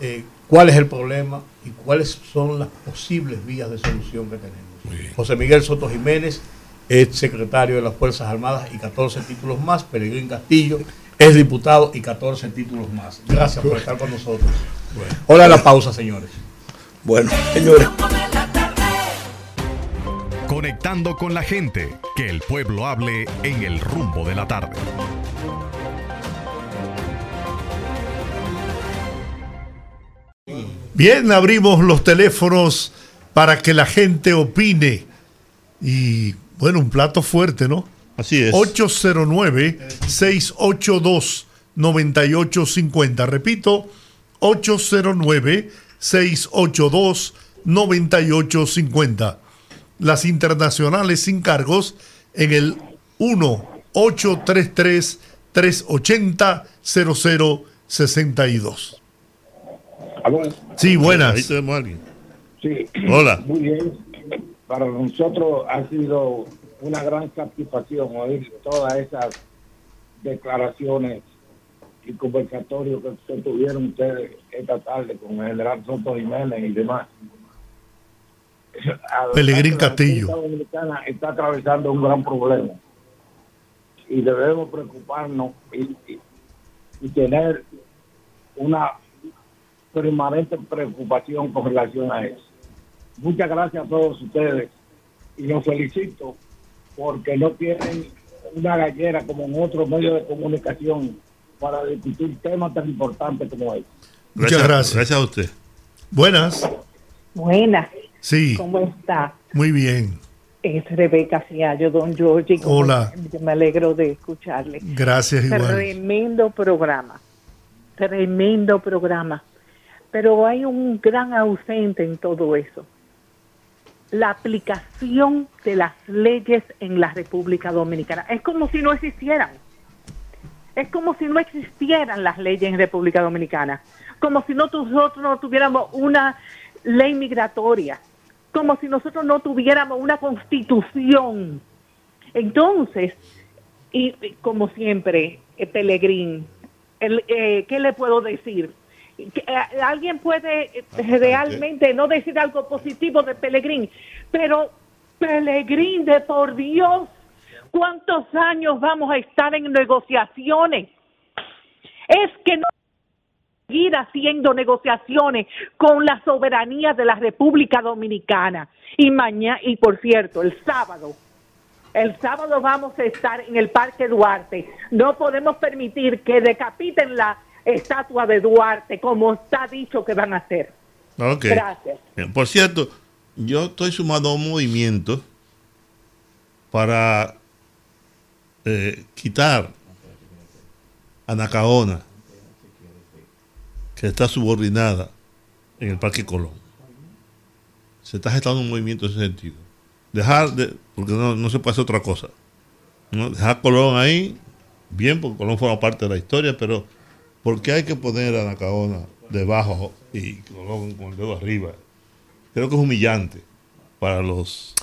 eh, cuál es el problema y cuáles son las posibles vías de solución que tenemos. José Miguel Soto Jiménez es secretario de las Fuerzas Armadas y 14 títulos más. Peregrín Castillo es diputado y 14 títulos más. Gracias por estar con nosotros. Hora de la pausa, señores. Bueno, señores. Conectando con la gente, que el pueblo hable en el rumbo de la tarde. Bien, abrimos los teléfonos para que la gente opine. Y bueno, un plato fuerte, ¿no? Así es. 809-682-9850. Repito, 809-682-9850. Las internacionales sin cargos en el 1-833-380-0062. Aló. Sí, Ahí buenas. tenemos a alguien. Sí. Hola. Muy bien. Para nosotros ha sido una gran satisfacción oír todas esas declaraciones y conversatorios que, que tuvieron ustedes esta tarde con el general Soto Jiménez y demás. *laughs* Pelegrín la Castillo. Dominicana está atravesando un gran problema y debemos preocuparnos y, y- y tener una permanente preocupación con relación a eso. Muchas gracias a todos ustedes y los felicito porque no tienen una gallera como en otros medios de comunicación para discutir temas tan importantes como este. Muchas gracias. Gracias a usted. Buenas. Buenas, Sí, ¿cómo está? muy bien. Es Rebeca Fiallo, don Giorgi. ¿cómo- Hola. Me alegro de escucharle. Gracias igual. Tremendo programa. Tremendo programa. Pero hay un gran ausente en todo eso. La aplicación de las leyes en la República Dominicana. Es como si no existieran. Es como si no existieran las leyes en República Dominicana. Como si no nosotros no tuviéramos una ley migratoria. Como si nosotros no tuviéramos una constitución. Entonces, y, como siempre, eh, Pelegrín, el, eh, ¿qué le puedo decir? Eh, Alguien puede eh, realmente no decir algo positivo de Pelegrín, pero Pelegrín, de por Dios, ¿cuántos años vamos a estar en negociaciones? Es que no seguir haciendo negociaciones con la soberanía de la República Dominicana. Y mañana, y por cierto, el sábado, el sábado vamos a estar en el Parque Duarte. No podemos permitir que decapiten la estatua de Duarte, como está dicho que van a hacer. Ok. Gracias. Por cierto, yo estoy sumando a un movimiento para eh, quitar a Nacaona, que está subordinada en el Parque Colón. Se está gestando un movimiento en ese sentido. Dejar de, porque no, no se puede hacer otra cosa. ¿no? Dejar Colón ahí, bien, porque Colón forma parte de la historia, pero ¿por qué hay que poner a Nacaona debajo y con el dedo arriba? Creo que es humillante para los...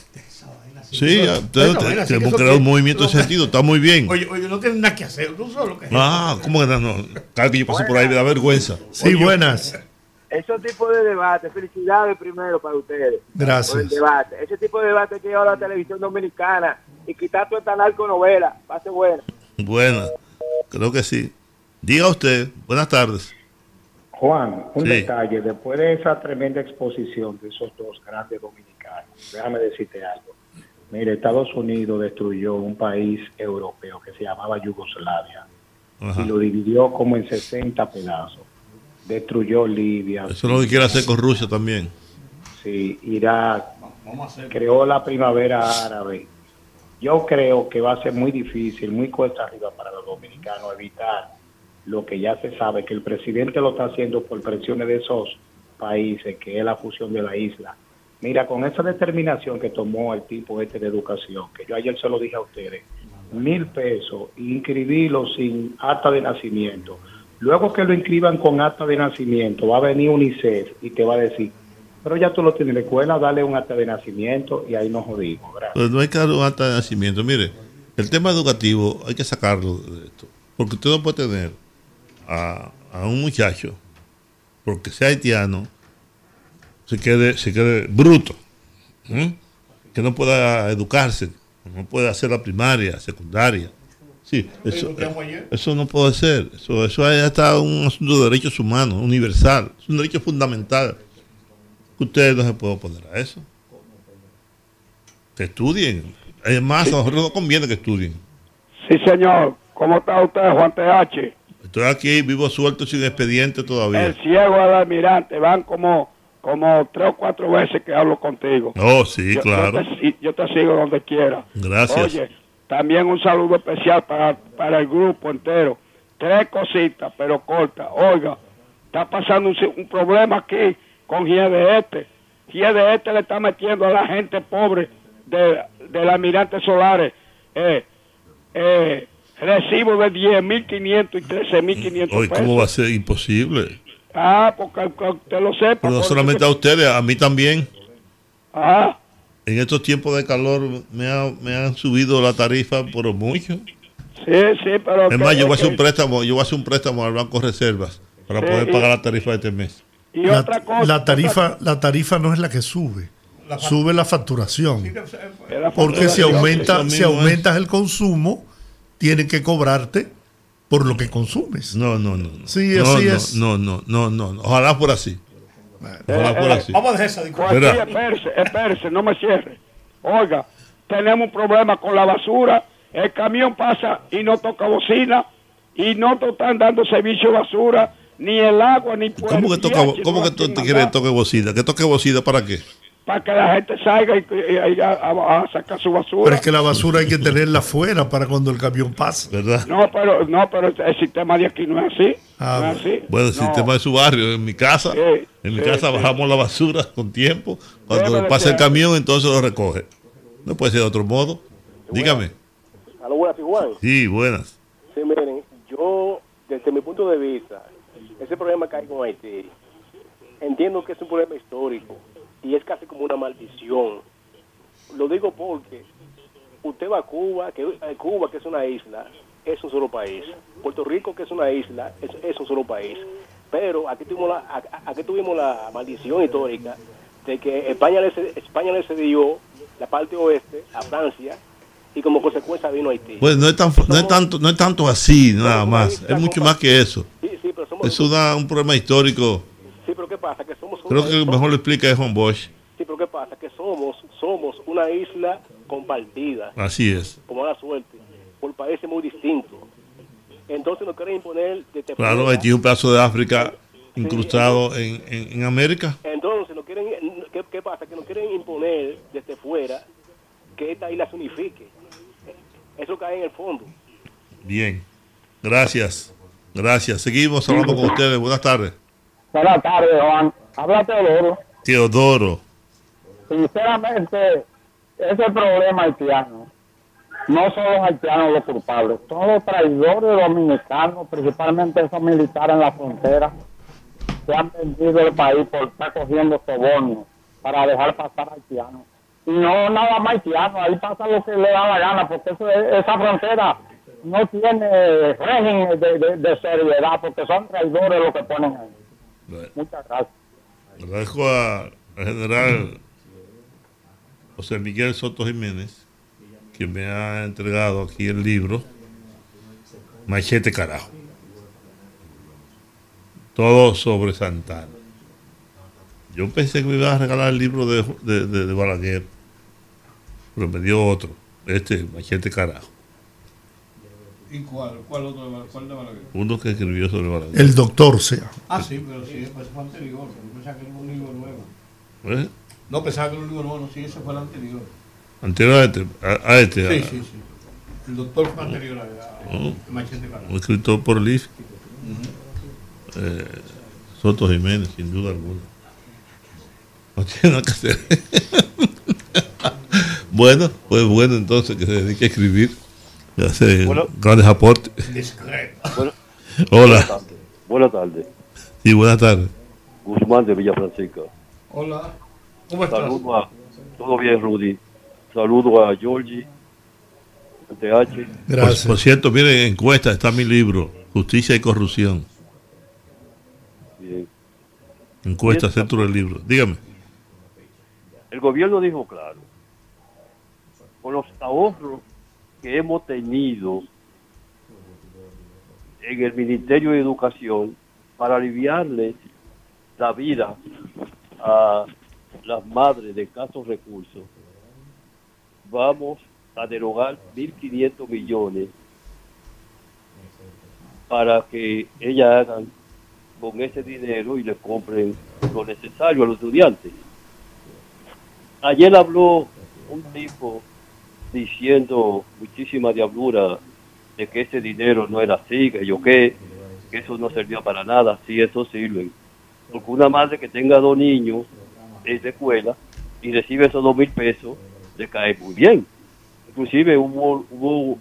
Sí, tenemos crear un movimiento en ese sentido, está muy bien. Oye, oye, no tienes nada que hacer, tú solo que Ah, ¿cómo que no? no? Cada vez que yo paso por ahí me da vergüenza. Sí, buenas. Esos tipos de debate, felicidades primero para ustedes. Gracias. Por el debate. Ese tipo de debate que lleva la televisión dominicana y quitar toda esta narconovela, va a ser bueno. Buena, creo que sí. Diga usted, buenas tardes. Juan, un Sí. detalle, después de esa tremenda exposición de esos dos grandes dominicanos, déjame decirte algo. Mire, Estados Unidos destruyó un país europeo que se llamaba Yugoslavia Ajá. y lo dividió como en 60 pedazos. Destruyó Libia, Eso es lo que quiere hacer con Rusia también. sí, Irak, creó la primavera árabe. Yo creo que va a ser muy difícil, muy cuesta arriba para los dominicanos evitar lo que ya se sabe, que el presidente lo está haciendo por presiones de esos países, que es la fusión de la isla. Mira, con esa determinación que tomó el tipo este de educación, que yo ayer se lo dije a ustedes, mil pesos, inscribirlo sin acta de nacimiento. Luego que lo inscriban con acta de nacimiento, va a venir UNICEF y te va a decir, pero ya tú lo tienes en la escuela, dale un acta de nacimiento y ahí nos jodimos. No hay que dar un acta de nacimiento. Mire, el tema educativo hay que sacarlo de esto. Porque usted no puede tener a, a un muchacho, porque sea haitiano, se quede, se quede bruto, ¿m? que no pueda educarse, no puede hacer la primaria, secundaria. Sí, eso, eso no puede ser. Eso, eso está un asunto de derechos humanos, universal. Es un derecho fundamental. Ustedes no se pueden oponer a eso. Que estudien. Además, a nosotros nos conviene que estudien. Sí, señor. ¿Cómo está usted, Juan TH? Estoy aquí, vivo suelto sin expediente todavía. El ciego del almirante. Van como, como tres o cuatro veces que hablo contigo. Oh, sí, Yo- claro. Yo te, yo te sigo donde quiera. Gracias. Oye, también un saludo especial para, para el grupo entero. Tres cositas, pero cortas. Oiga, está pasando un, un problema aquí con este. GIE este le está metiendo a la gente pobre de, del almirante Solares eh, eh, recibo de 10.500 y 13.500 Hoy, pesos. ¿cómo va a ser imposible? Ah, porque que usted lo sepa. Pero no solamente a ustedes, a mí también. Ah, En estos tiempos de calor me, ha- me han subido la tarifa por mucho. sí, sí, pero... Es más, yo voy a hacer un préstamo, yo voy a hacer un préstamo al Banco Reservas para Sí, poder y- pagar la tarifa de este mes. Y La, otra cosa... la tarifa, la tarifa no es la que sube, sube la facturación. Era Porque si facturación, aumenta, si aumentas el consumo, tienen que cobrarte por lo que consumes. No, no, no. no. Sí, no, así no, es. No, no, no, no, no. Ojalá fuera así. Ojalá fuera así. Vamos a dejar esa discusión. espérese, espérese, no me cierre. Oiga, tenemos un problema con la basura. El camión pasa y no toca bocina y no te están dando servicio de basura, ni el agua, ni por ¿Cómo que, toca, cómo que tú quieres que toque bocina? ¿Que toque bocina para qué? Para que la gente salga y, y- y a, a- a sacar su basura. Pero es que la basura hay que tenerla fuera para cuando el camión pase. ¿Verdad? No, pero no, pero el sistema de aquí no es así. Ah, no es así. Bueno, el No. sistema de su barrio, en mi casa, Sí, en mi sí, casa sí. bajamos la basura con tiempo. Cuando Debe de pasa el camión, entonces lo recoge. No puede ser de otro modo. Dígame. A lo buenas, Juan. Sí, buenas. Sí, miren, yo, desde mi punto de vista, ese problema que hay con Haití, entiendo que es un problema histórico y es casi como una maldición. Lo digo porque usted va a Cuba, que eh, Cuba, que es una isla, es un solo país. Puerto Rico, que es una isla, es, es un solo país. Pero aquí tuvimos la, aquí tuvimos la maldición histórica de que España le, España le cedió la parte oeste a Francia y como consecuencia vino Haití. Pues no es, tan, no es tanto, no es tanto así, nada más. Es mucho más que eso. Sí, sí, pero somos Es una- un problema histórico. Sí, pero ¿qué pasa? Que somos Creo que mejor lo explica es Juan Bosch. Sí, pero ¿qué pasa? Que somos somos una isla compartida, Así es. como mala suerte, por países muy distintos. Entonces nos quieren imponer desde Claro, fuera. Haití es un pedazo de África incrustado en, en, en América. Entonces nos quieren, ¿qué, qué pasa? Que nos quieren imponer desde fuera que esta isla se unifique. Eso cae en el fondo. Bien. Gracias. Gracias. Seguimos hablando con ustedes. Buenas tardes. Buenas tardes, Juan. Habla Teodoro. Teodoro. Sinceramente, ese problema haitiano, no son los haitianos los culpables, son los traidores dominicanos, principalmente esos militares en la frontera, que han vendido el país por estar cogiendo sobornos para dejar pasar haitianos. Y no nada más haitianos, ahí pasa lo que le da la gana, porque eso es- esa frontera no tiene régimen de, de- de seriedad, porque son traidores los que ponen ahí. Muchas gracias. Agradezco al general José Miguel Soto Jiménez, que me ha entregado aquí el libro Machete Carajo. Todo sobre Santana. Yo pensé que me iba a regalar el libro de, de, de- de Balaguer, pero me dio otro, este Machete Carajo. ¿Y cuál? ¿Cuál otro? ¿Cuál de Balaguer? Uno que escribió sobre Balaguer. El doctor sea. Ah, sí, pero sí, pues fue anterior. Yo pensaba que era un libro nuevo. ¿Eh? No, pensaba que era un libro nuevo, no, sí, ese fue el anterior. Anterior a este. A, a este Sí, a- sí, sí. El doctor fue anterior a, a Oh. Machete Carajo. un escritor prolífico. Eh, Soto Jiménez, sin duda alguna. No tiene nada que hacer. *laughs* bueno, pues bueno, entonces que se dedique a escribir. Hace Bueno. grandes aportes. Bueno, Hola. Buenas tardes. Buenas tardes. Sí, buenas tardes. Guzmán de Villa Francisca. Hola. ¿Cómo estás? Saludo a, todo bien, Rudy. Saludo a Georgie TH. Por, por cierto, miren, encuesta, está mi libro, Justicia y Corrupción. Bien. Encuesta, centro del libro. Dígame. El gobierno dijo claro, con los ahorros que hemos tenido en el Ministerio de Educación para aliviarles la vida a las madres de escasos recursos, vamos a derogar 1.500 millones para que ellas hagan con ese dinero y le compren lo necesario a los estudiantes. Ayer habló un tipo diciendo muchísima diablura de que ese dinero no era así, que yo qué, que eso no servía para nada, sí, eso sirve. Porque una madre que tenga dos niños es de escuela y recibe esos dos mil pesos, le cae muy bien. Inclusive hubo, hubo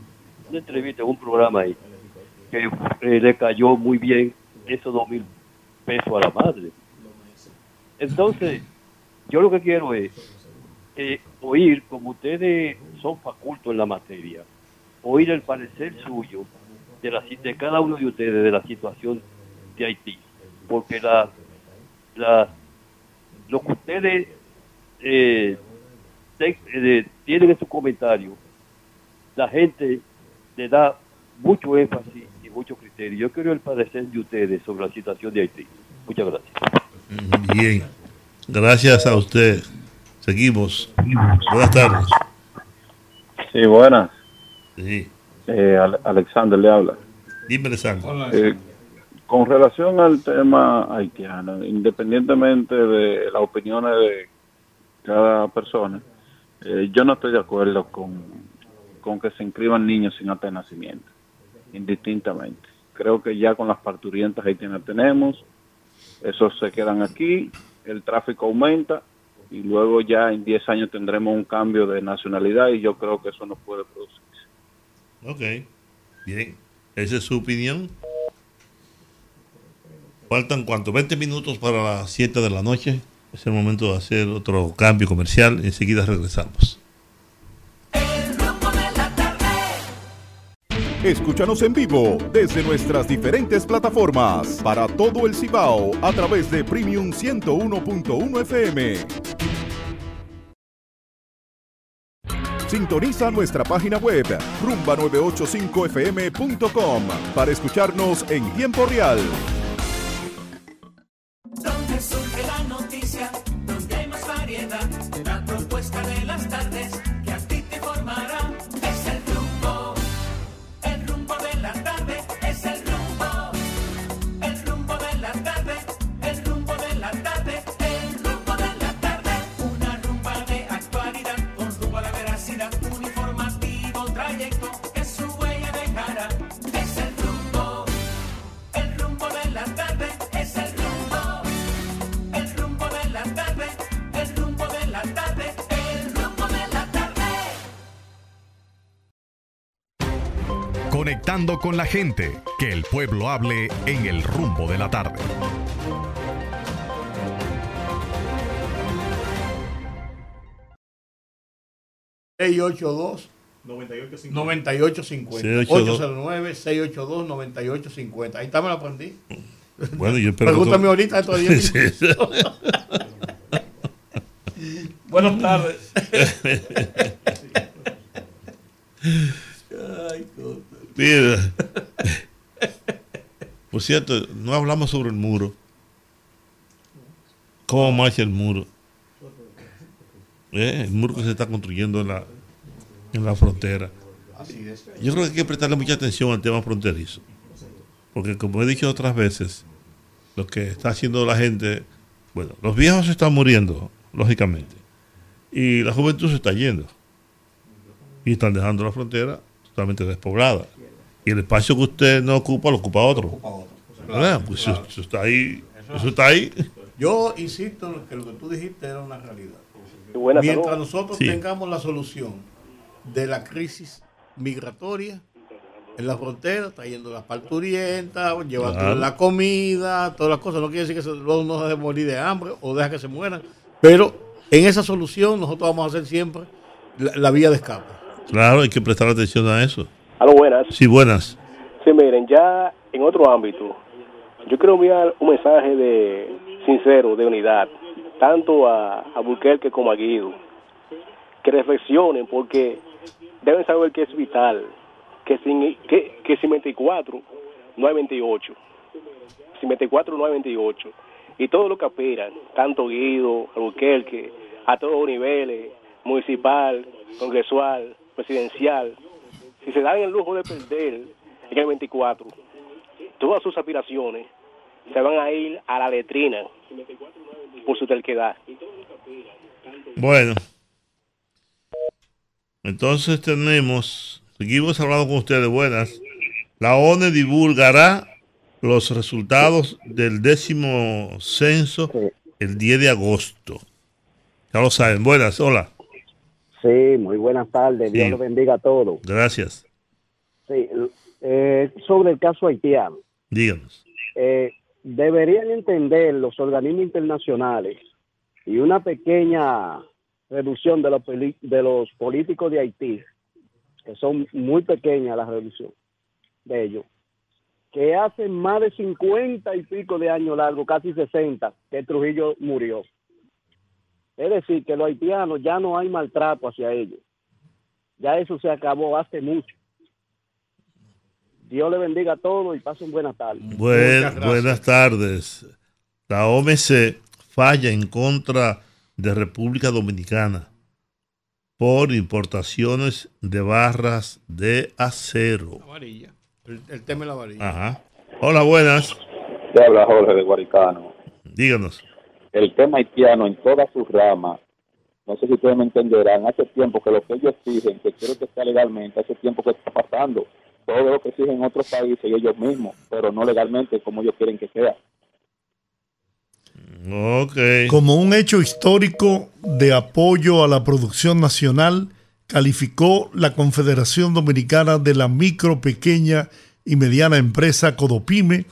una entrevista en un programa ahí que eh, le cayó muy bien esos dos mil pesos a la madre. Entonces, yo lo que quiero es oír, como ustedes son facultos en la materia, oír el parecer suyo de, la, de cada uno de ustedes de la situación de Haití. Porque la, la, lo que ustedes eh, eh, tienen en su comentario, la gente le da mucho énfasis y mucho criterio. Yo quiero el parecer de ustedes sobre la situación de Haití. Muchas gracias. Bien. Gracias a usted. Seguimos. Buenas tardes. Sí, buenas. Sí. Eh, Ale- Alexander le habla. Dime, Sandro. Eh, con relación al tema haitiano, independientemente de las opiniones de cada persona, eh, yo no estoy de acuerdo con, con que se inscriban niños sin acta de nacimiento, indistintamente. Creo que ya con las parturientas haitianas tenemos, esos se quedan aquí, el tráfico aumenta y luego ya en 10 años tendremos un cambio de nacionalidad y yo creo que eso no puede producir. Ok. Bien. Esa es su opinión. Faltan cuánto? 20 minutos para las 7 de la noche. Es el momento de hacer otro cambio comercial. Enseguida regresamos. Escúchanos en vivo desde nuestras diferentes plataformas para todo el Cibao a través de Premium 101.1 FM. Sintoniza nuestra página web rumba985fm.com para escucharnos en tiempo real. Conectando con la gente, que el pueblo hable en el rumbo de la tarde. dos 9850 809 682 9850 ahí está me lo aprendí. Bueno, yo espero que pregúntame tú- ahorita dentro de 10 Sí. minutos buenas tardes. *laughs* Ay, cosa. Mira. Por cierto, no hablamos sobre el muro. ¿Cómo marcha el muro? Eh, El muro que se está construyendo en la, en la frontera. Yo creo que hay que prestarle mucha atención al tema fronterizo. Porque como he dicho otras veces, lo que está haciendo la gente, bueno, los viejos se están muriendo, lógicamente. Y la juventud se está yendo. Y están dejando la frontera totalmente despoblada. Y el espacio que usted no ocupa, lo ocupa otro. ¿Verdad? Pues eso, eso está ahí. Eso está ahí. yo insisto en que lo que tú dijiste era una realidad mientras nosotros Sí. tengamos la solución de la crisis migratoria en la frontera, trayendo las parturientas, llevando Claro. la comida, todas las cosas. No quiere decir que se, luego no se debe morir de hambre o deja que se mueran, pero en esa solución nosotros vamos a hacer siempre la, la vía de escape. Claro, hay que prestar atención a eso. Aló, buenas. Sí, buenas. Sí, miren, ya en otro ámbito, yo quiero enviar un mensaje de sincero, de unidad, tanto a, a Burquerque como a Guido, que reflexionen porque deben saber que es vital, que sin, que, que sin 24 no hay 28, sin 24 no hay 28, y todo lo que aspiran, tanto Guido, Albuquerque, a todos los niveles, municipal, congresual, presidencial, si se dan el lujo de perder en el 24, todas sus aspiraciones se van a ir a la letrina por su terquedad. Bueno. Entonces tenemos, seguimos hablando con ustedes, buenas. La ONE divulgará los resultados del décimo censo el 10 de agosto. Ya lo saben. Buenas, hola. Sí, muy buenas tardes. Dios Sí. lo bendiga a todos. Gracias. Sí, eh, sobre el caso haitiano, Díganos. eh, deberían entender los organismos internacionales y una pequeña reducción de los, de los políticos de Haití, que son muy pequeñas la reducción de ellos, que hace más de 50 y pico de años largo, casi 60, que Trujillo murió. Es decir, que los haitianos ya no hay maltrato hacia ellos. Ya eso se acabó hace mucho. Dios le bendiga a todos y pasen buenas tardes. Buen- buenas tardes. La OMC falla en contra de República Dominicana por importaciones de barras de acero. Amarilla. El, el tema es la varilla. Ajá. Hola, buenas. Te habla Jorge de Guaricano. Díganos. El tema haitiano en todas sus ramas, no sé si ustedes me entenderán, hace tiempo que lo que ellos exigen, que quiero que sea legalmente, hace tiempo que está pasando. Todo lo que exigen otros países y ellos mismos, pero no legalmente como ellos quieren que sea. Ok. Como un hecho histórico de apoyo a la producción nacional, calificó la Confederación Dominicana de la Micro, Pequeña y Mediana Empresa Codopime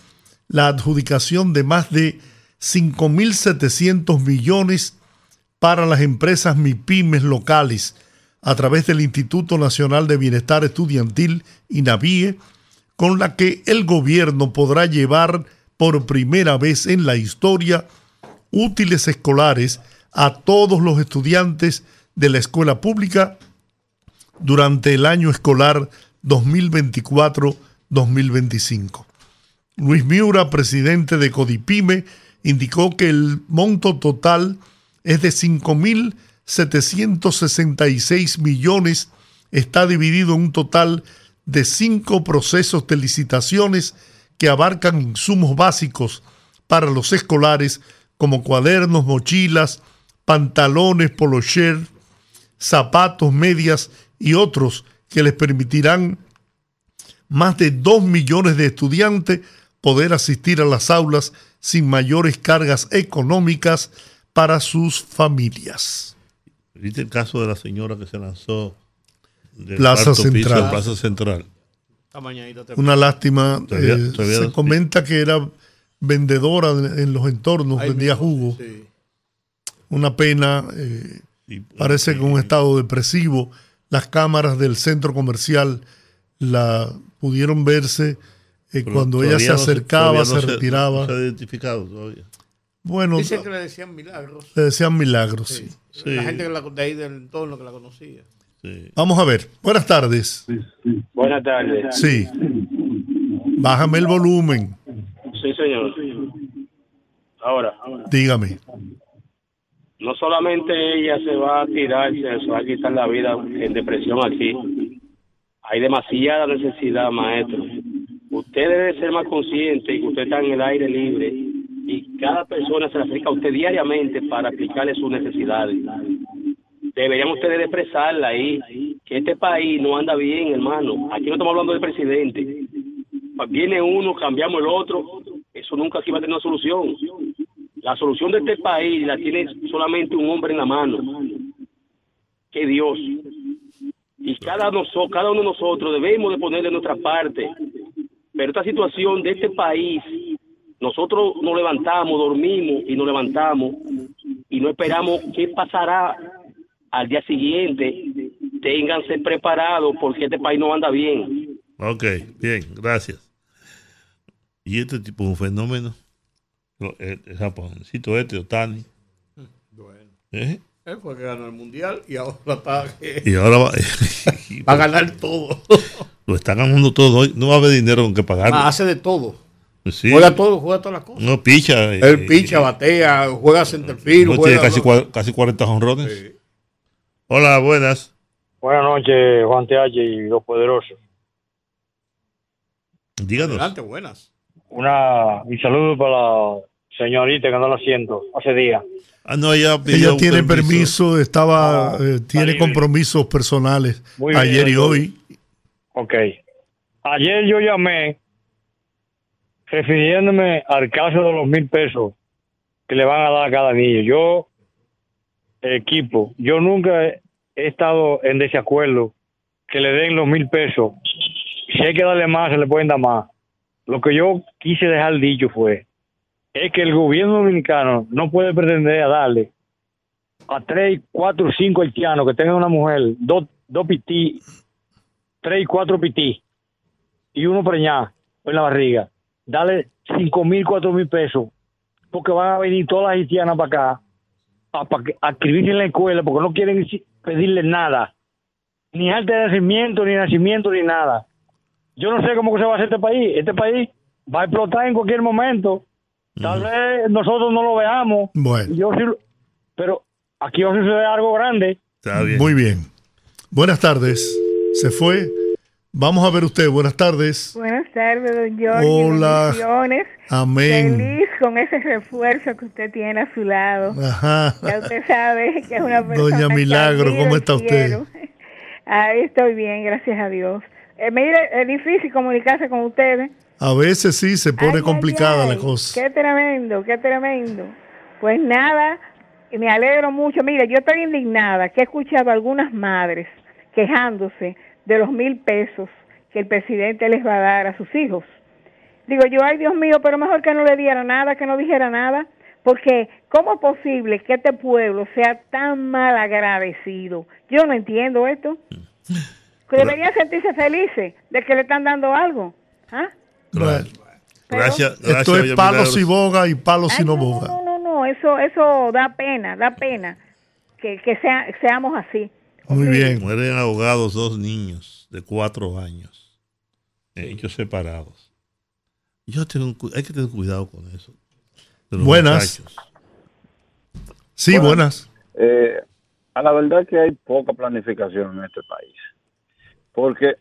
la adjudicación de más de 5.700 millones para las empresas MIPIMES locales a través del Instituto Nacional de Bienestar Estudiantil, INAVIE, con la que el gobierno podrá llevar por primera vez en la historia útiles escolares a todos los estudiantes de la escuela pública durante el año escolar 2024-2025. Luis Miura, presidente de Codipime, indicó que el monto total es de 5.766 millones, está dividido en un total de cinco procesos de licitaciones que abarcan insumos básicos para los escolares como cuadernos, mochilas, pantalones, polocher, zapatos, medias y otros que les permitirán más de 2 millones de estudiantes poder asistir a las aulas sin mayores cargas económicas para sus familias. ¿Viste el caso de la señora que se lanzó del Plaza piso Central. de Plaza Central? Una lástima. Todavía- eh, todavía- se comenta que era vendedora en los entornos, Ahí vendía jugo. sí. Una pena. eh, parece que en un estado depresivo. Las cámaras del centro comercial la pudieron verse eh, cuando ella se acercaba, se, no retiraba. No se ha identificado todavía. Bueno, Dicen que le decían milagros. le decían milagros. sí. La gente que la, de ahí del entorno que la conocía. Vamos a ver. Buenas tardes. Buenas tardes. Sí. Bájame el volumen. Sí, señor. Ahora, Dígame. no solamente ella se va a tirar, se va a quitar la vida en depresión aquí. Hay demasiada necesidad, maestro. Usted debe ser más consciente y que usted está en el aire libre y cada persona se le acerca a usted diariamente para explicarle sus necesidades. Deberían ustedes de expresarla ahí, que este país no anda bien, hermano. Aquí no estamos hablando del presidente. Viene uno, cambiamos el otro. Eso nunca aquí va a tener una solución. La solución de este país la tiene solamente un hombre en la mano, que Dios. Y cada, noso- cada uno de nosotros debemos de ponerle nuestra parte. Pero esta situación de este país, nosotros nos levantamos, dormimos y nos levantamos y no esperamos qué pasará al día siguiente ténganse preparados porque este país no anda bien. Ok, bien, gracias. Y este tipo es un fenómeno. El, el japoncito este, Otani. Bueno. ¿eh? Él fue el que ganó el mundial y ahora está. Y ahora va, *laughs* Va a ganar todo. *laughs* Lo están ganando todo. hoy. No va a haber dinero con que pagar. Ah, hace de todo. Sí. Juega todo, juega todas las cosas. No picha. eh, Él picha, batea, juega centerfield, no juega. tiene casi, cua- casi 40 honrones. Hola, buenas. Buenas noches, Juan TH y los poderosos. Díganos. Adelante, buenas. Una, mi saludo para la señorita que no lo siento hace días. Ah, no, ella, Ella tiene permiso, estaba, eh, tiene compromisos personales Muy bien, ayer y hoy. Ok. Ayer yo llamé refiriéndome al caso de los mil pesos que le van a dar a cada niño. Yo, equipo, yo nunca he estado en desacuerdo que le den los mil pesos. Si hay que darle más, se le pueden dar más. Lo que yo quise dejar dicho fue, es que el gobierno dominicano no puede pretender a darle a tres, cuatro, cinco haitianos que tengan una mujer, dos, dos pití, tres y cuatro pití y uno preñado en la barriga, dale cinco mil, cuatro mil pesos, porque van a venir todas las haitianas para acá a, a escribirse en la escuela porque no quieren pedirle nada, ni arte de nacimiento, ni nacimiento, ni nada. Yo no sé cómo se va a hacer este país. Este país va a explotar en cualquier momento. Tal vez nosotros no lo veamos. Bueno. Yo sí lo- pero aquí va a suceder algo grande. Muy bien. Buenas tardes. Se fue. Vamos a ver usted. Buenas tardes. Buenas tardes, don Jorge. Hola. Bendiciones. Amén. Feliz con ese refuerzo que usted tiene a su lado. Ajá. Ya usted sabe que es una persona Doña Milagro, ¿cómo está usted? Ahí estoy bien, gracias a Dios. Eh, mire, es difícil comunicarse con ustedes. A veces sí se pone complicada la cosa. Qué tremendo, qué tremendo. Pues nada, me alegro mucho. Mire, yo estoy indignada que he escuchado a algunas madres quejándose de los mil pesos que el presidente les va a dar a sus hijos. Digo yo, ay Dios mío, pero mejor que no le diera nada, que no dijera nada, porque ¿cómo es posible que este pueblo sea tan mal agradecido? Yo no entiendo esto. Que deberían sentirse felices de que le están dando algo. ¿Ah? Bueno, Gracias. Esto es Milagros. y boga y palos y no boga. No, no, no, eso, eso da pena, da pena que, que sea, seamos así. Muy bien. Mueren ahogados dos niños de cuatro años, ellos separados. Yo tengo, hay que tener cuidado con eso. Buenas. muchachos. Sí, buenas. Eh, a la verdad que hay poca planificación en este país. Porque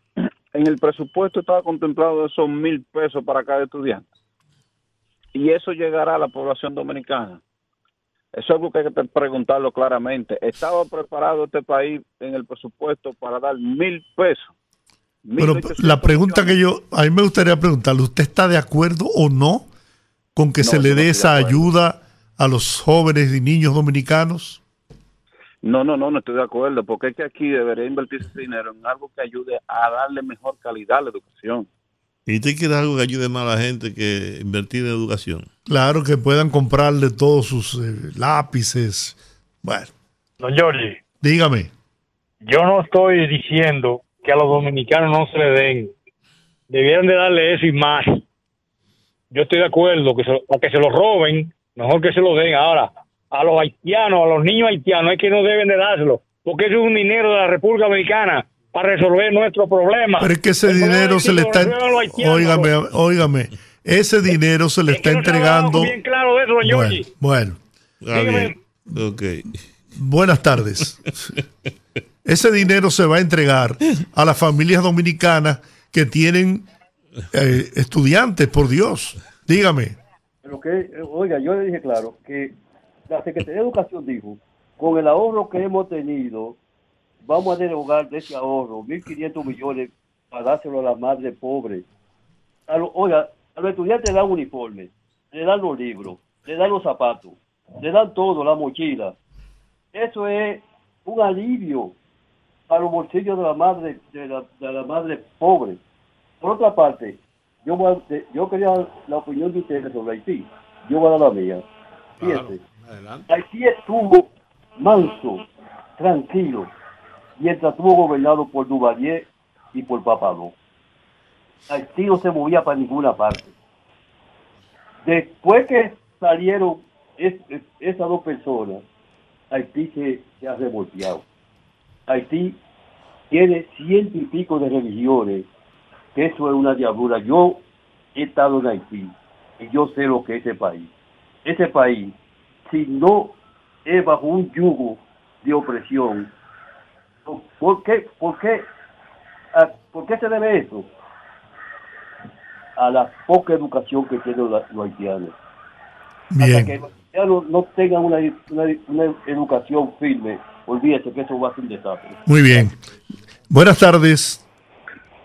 en el presupuesto estaba contemplado esos mil pesos para cada estudiante. Y eso llegará a la población dominicana. Eso es algo que hay que preguntarlo claramente. ¿Estaba preparado este país en el presupuesto para dar mil pesos? Pero 1.800 la pregunta que yo, a mí me gustaría preguntarle, ¿usted está de acuerdo o no con que No, se le no dé esa ayuda a los jóvenes y niños dominicanos? No, no, no, no estoy de acuerdo, porque es que aquí debería invertirse ese dinero en algo que ayude a darle mejor calidad a la educación. ¿Y usted quiere algo que ayude más a la gente que invertir en educación? Claro, que puedan comprarle todos sus eh, lápices. Bueno, Don Jorge, dígame. yo no estoy diciendo que a los dominicanos no se le den. Debieran de darle eso y más. Yo estoy de acuerdo que se, a que se lo roben, mejor que se lo den. Ahora, a los haitianos, a los niños haitianos, es que no deben de dárselo, porque eso es un dinero de la República Dominicana para resolver nuestros problemas. Pero es que ese El problema dinero se le está... los haitianos. Óigame, óigame. Ese dinero se le está entregando... Bien claro eso, Bueno, bueno. Ah, bien. Ok. Buenas tardes. *laughs* Ese dinero se va a entregar a las familias dominicanas que tienen eh, estudiantes, por Dios. Dígame. Pero que, oiga, yo le dije claro que la Secretaría de Educación dijo, con el ahorro que hemos tenido, vamos a derogar de ese ahorro 1.500 millones para dárselo a la madre pobre. A lo- oiga, a los estudiantes le dan uniforme, le dan los libros, le dan los zapatos, le dan todo, la mochila. Eso es un alivio para los bolsillos de la madre, de la, de la madre pobre. Por otra parte, yo, voy a- yo quería la opinión de ustedes sobre Haití. Yo voy a dar la mía. Adelante. Haití estuvo manso, tranquilo, mientras estuvo gobernado por Duvalier y por Papadó. Haití no se movía para ninguna parte. Después que salieron es- es- esas dos personas, Haití se, se ha revolteado. Haití tiene ciento y pico de religiones, eso es una diablura. Yo he estado en Haití y yo sé lo que es ese país. Ese país, si no es bajo un yugo de opresión, ¿por qué, por qué, a- por qué se debe eso? A la poca educación que tienen los, los haitianos. Hasta Bien. que los haitianos no tengan una, una, una educación firme, olvídese que eso va a ser un desastre. Muy bien. Buenas tardes.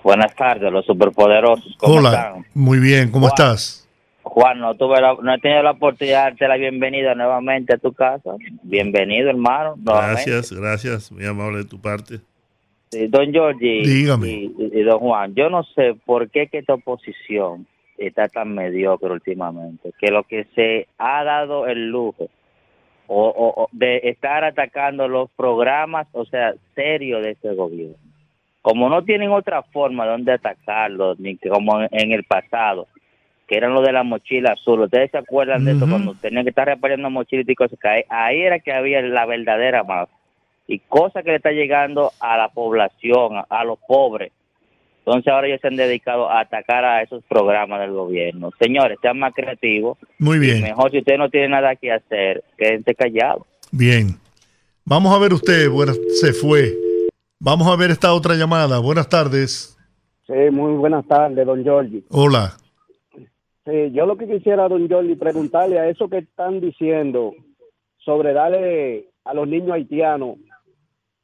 Buenas tardes, los superpoderosos. ¿Cómo Hola. están? Muy bien, ¿cómo estás? Juan, no, tuve la- no he tenido la oportunidad de darte la bienvenida nuevamente a tu casa. Bienvenido, hermano. nuevamente. Gracias, gracias, muy amable de tu parte. Sí, don Georgie Dígame. Y, y- y don Juan, yo no sé por qué que esta oposición está tan mediocre últimamente, que lo que se ha dado el lujo o, o- o de estar atacando los programas, o sea, serios de este gobierno. Como no tienen otra forma de donde atacarlos, ni que como en, en el pasado, que eran lo de la mochila azul. ¿Ustedes se acuerdan de eso cuando tenían que estar repartiendo mochilas y cosas? Que ahí, ahí era que había la verdadera mafia y cosas que le está llegando a la población, a, a los pobres. Entonces ahora ellos se han dedicado a atacar a esos programas del gobierno. Señores, sean más creativos. Muy bien. Y mejor si usted no tiene nada que hacer, quédense callados. Bien. Vamos a ver usted. Buenas, se fue. Vamos a ver esta otra llamada. Buenas tardes. Sí, muy buenas tardes, don Giorgi. Hola. Sí, yo lo que quisiera, don Giorgi, preguntarle a eso que están diciendo sobre darle a los niños haitianos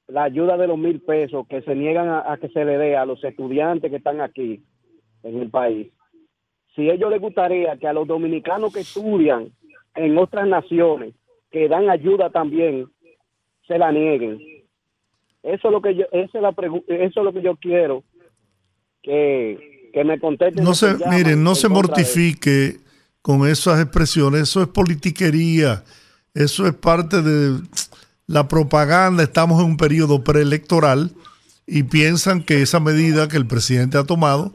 la ayuda de los mil pesos que se niegan a, que se le dé a los estudiantes que están aquí en el país. Si a ellos les gustaría que a los dominicanos que estudian en otras naciones, que dan ayuda también, se la nieguen. Eso es lo que yo, esa es la eso es lo que yo quiero que, que me contesten. No se, llaman miren, no se mortifique con esas expresiones. Eso es politiquería. Eso es parte de la propaganda. Estamos en un periodo preelectoral y piensan que esa medida que el presidente ha tomado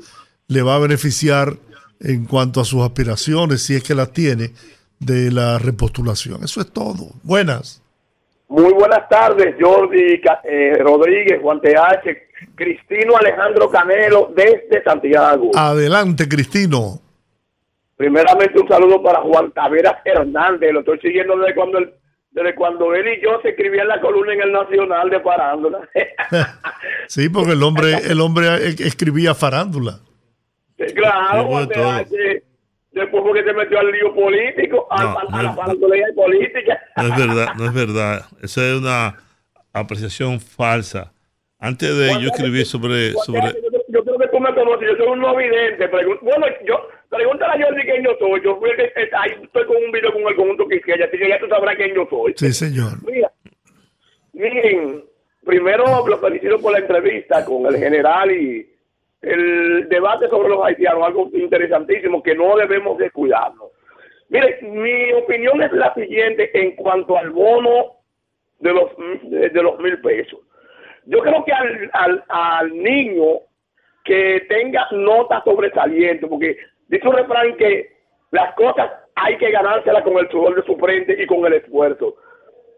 le va a beneficiar en cuanto a sus aspiraciones, si es que las tiene, de la repostulación. Eso es todo. Buenas. Muy buenas tardes, Jordi eh, Rodríguez, Juan TH, Cristino Alejandro Canelo desde Santiago. Adelante, Cristino. Primeramente un saludo para Juan Taveras Hernández, lo estoy siguiendo desde cuando él, desde cuando él y yo se escribían la columna en el Nacional de Parándola. *laughs* Sí, porque el hombre, el hombre eh, escribía farándula. claro, Juan bueno, todo. Después porque se metió al lío político, a, No, a- la es- farándula política. No es verdad, no es verdad. Esa es una apreciación falsa. Antes de yo escribir sobre, sobre Yo creo que tú me conoces, yo soy un no vidente. pregun- bueno, yo, pregúntale a Jordi quién yo soy. Yo fui el que, eh, ahí estoy con un video con el conjunto Quisqueya, así que ya tú sabrás quién yo soy. Sí, señor. Mira, miren, primero lo felicito por la entrevista con el general y el debate sobre los haitianos, algo interesantísimo que no debemos descuidarnos. Mire, mi opinión es la siguiente en cuanto al bono de los, de, los mil pesos. Yo creo que al, al, al niño que tenga nota sobresaliente, porque dice un refrán que las cosas hay que ganárselas con el sudor de su frente y con el esfuerzo.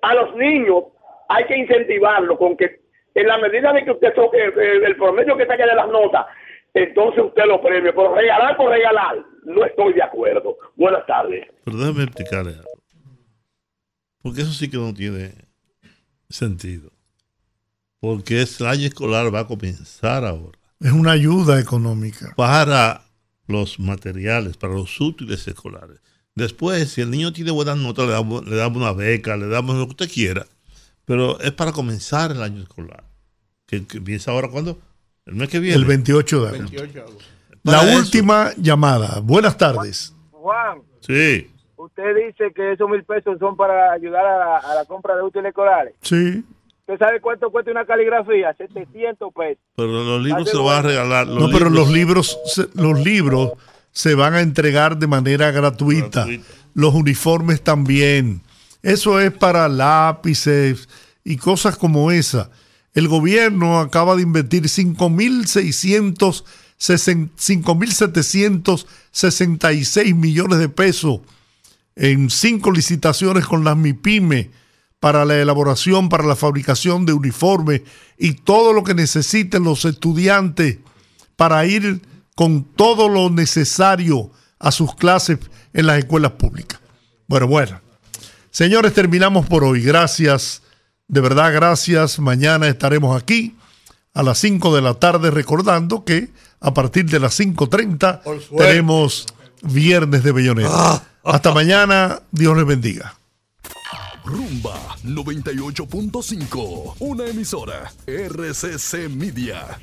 A los niños hay que incentivarlo con que en la medida de que usted toque el, el promedio que saque de las notas, entonces usted lo premie. Por regalar por regalar, no estoy de acuerdo. Buenas tardes. Pero déjame explicarle algo. Porque eso sí que no tiene sentido. Porque el año escolar va a comenzar ahora. Es una ayuda económica. Para los materiales, para los útiles escolares. Después, si el niño tiene buenas notas, le damos, le damos una beca, le damos lo que usted quiera. Pero es para comenzar el año escolar. Que, que empieza ahora cuando? El mes que viene. El 28 de agosto. La eso. última llamada. Buenas tardes. Juan, Sí. usted dice que esos mil pesos son para ayudar a la, a la compra de útiles escolares. Sí. ¿Usted sabe cuánto cuesta una caligrafía? 700 pesos. Pero los libros se los van a regalar. No, pero los libros, se- los libros se van a entregar de manera gratuita. Los uniformes también. Eso es para lápices y cosas como esa. el gobierno acaba de invertir 5.600 5.766 millones de pesos en cinco licitaciones con las MIPYME para la elaboración, para la fabricación de uniformes y todo lo que necesiten los estudiantes para ir con todo lo necesario a sus clases en las escuelas públicas. Bueno, bueno. Señores, terminamos por hoy. Gracias, de verdad, gracias. Mañana estaremos aquí a las 5 de la tarde recordando que a partir de las 5.30 tenemos Viernes de Bellonera. Hasta mañana, Dios les bendiga. Rumba 98.5, una emisora RCC Media.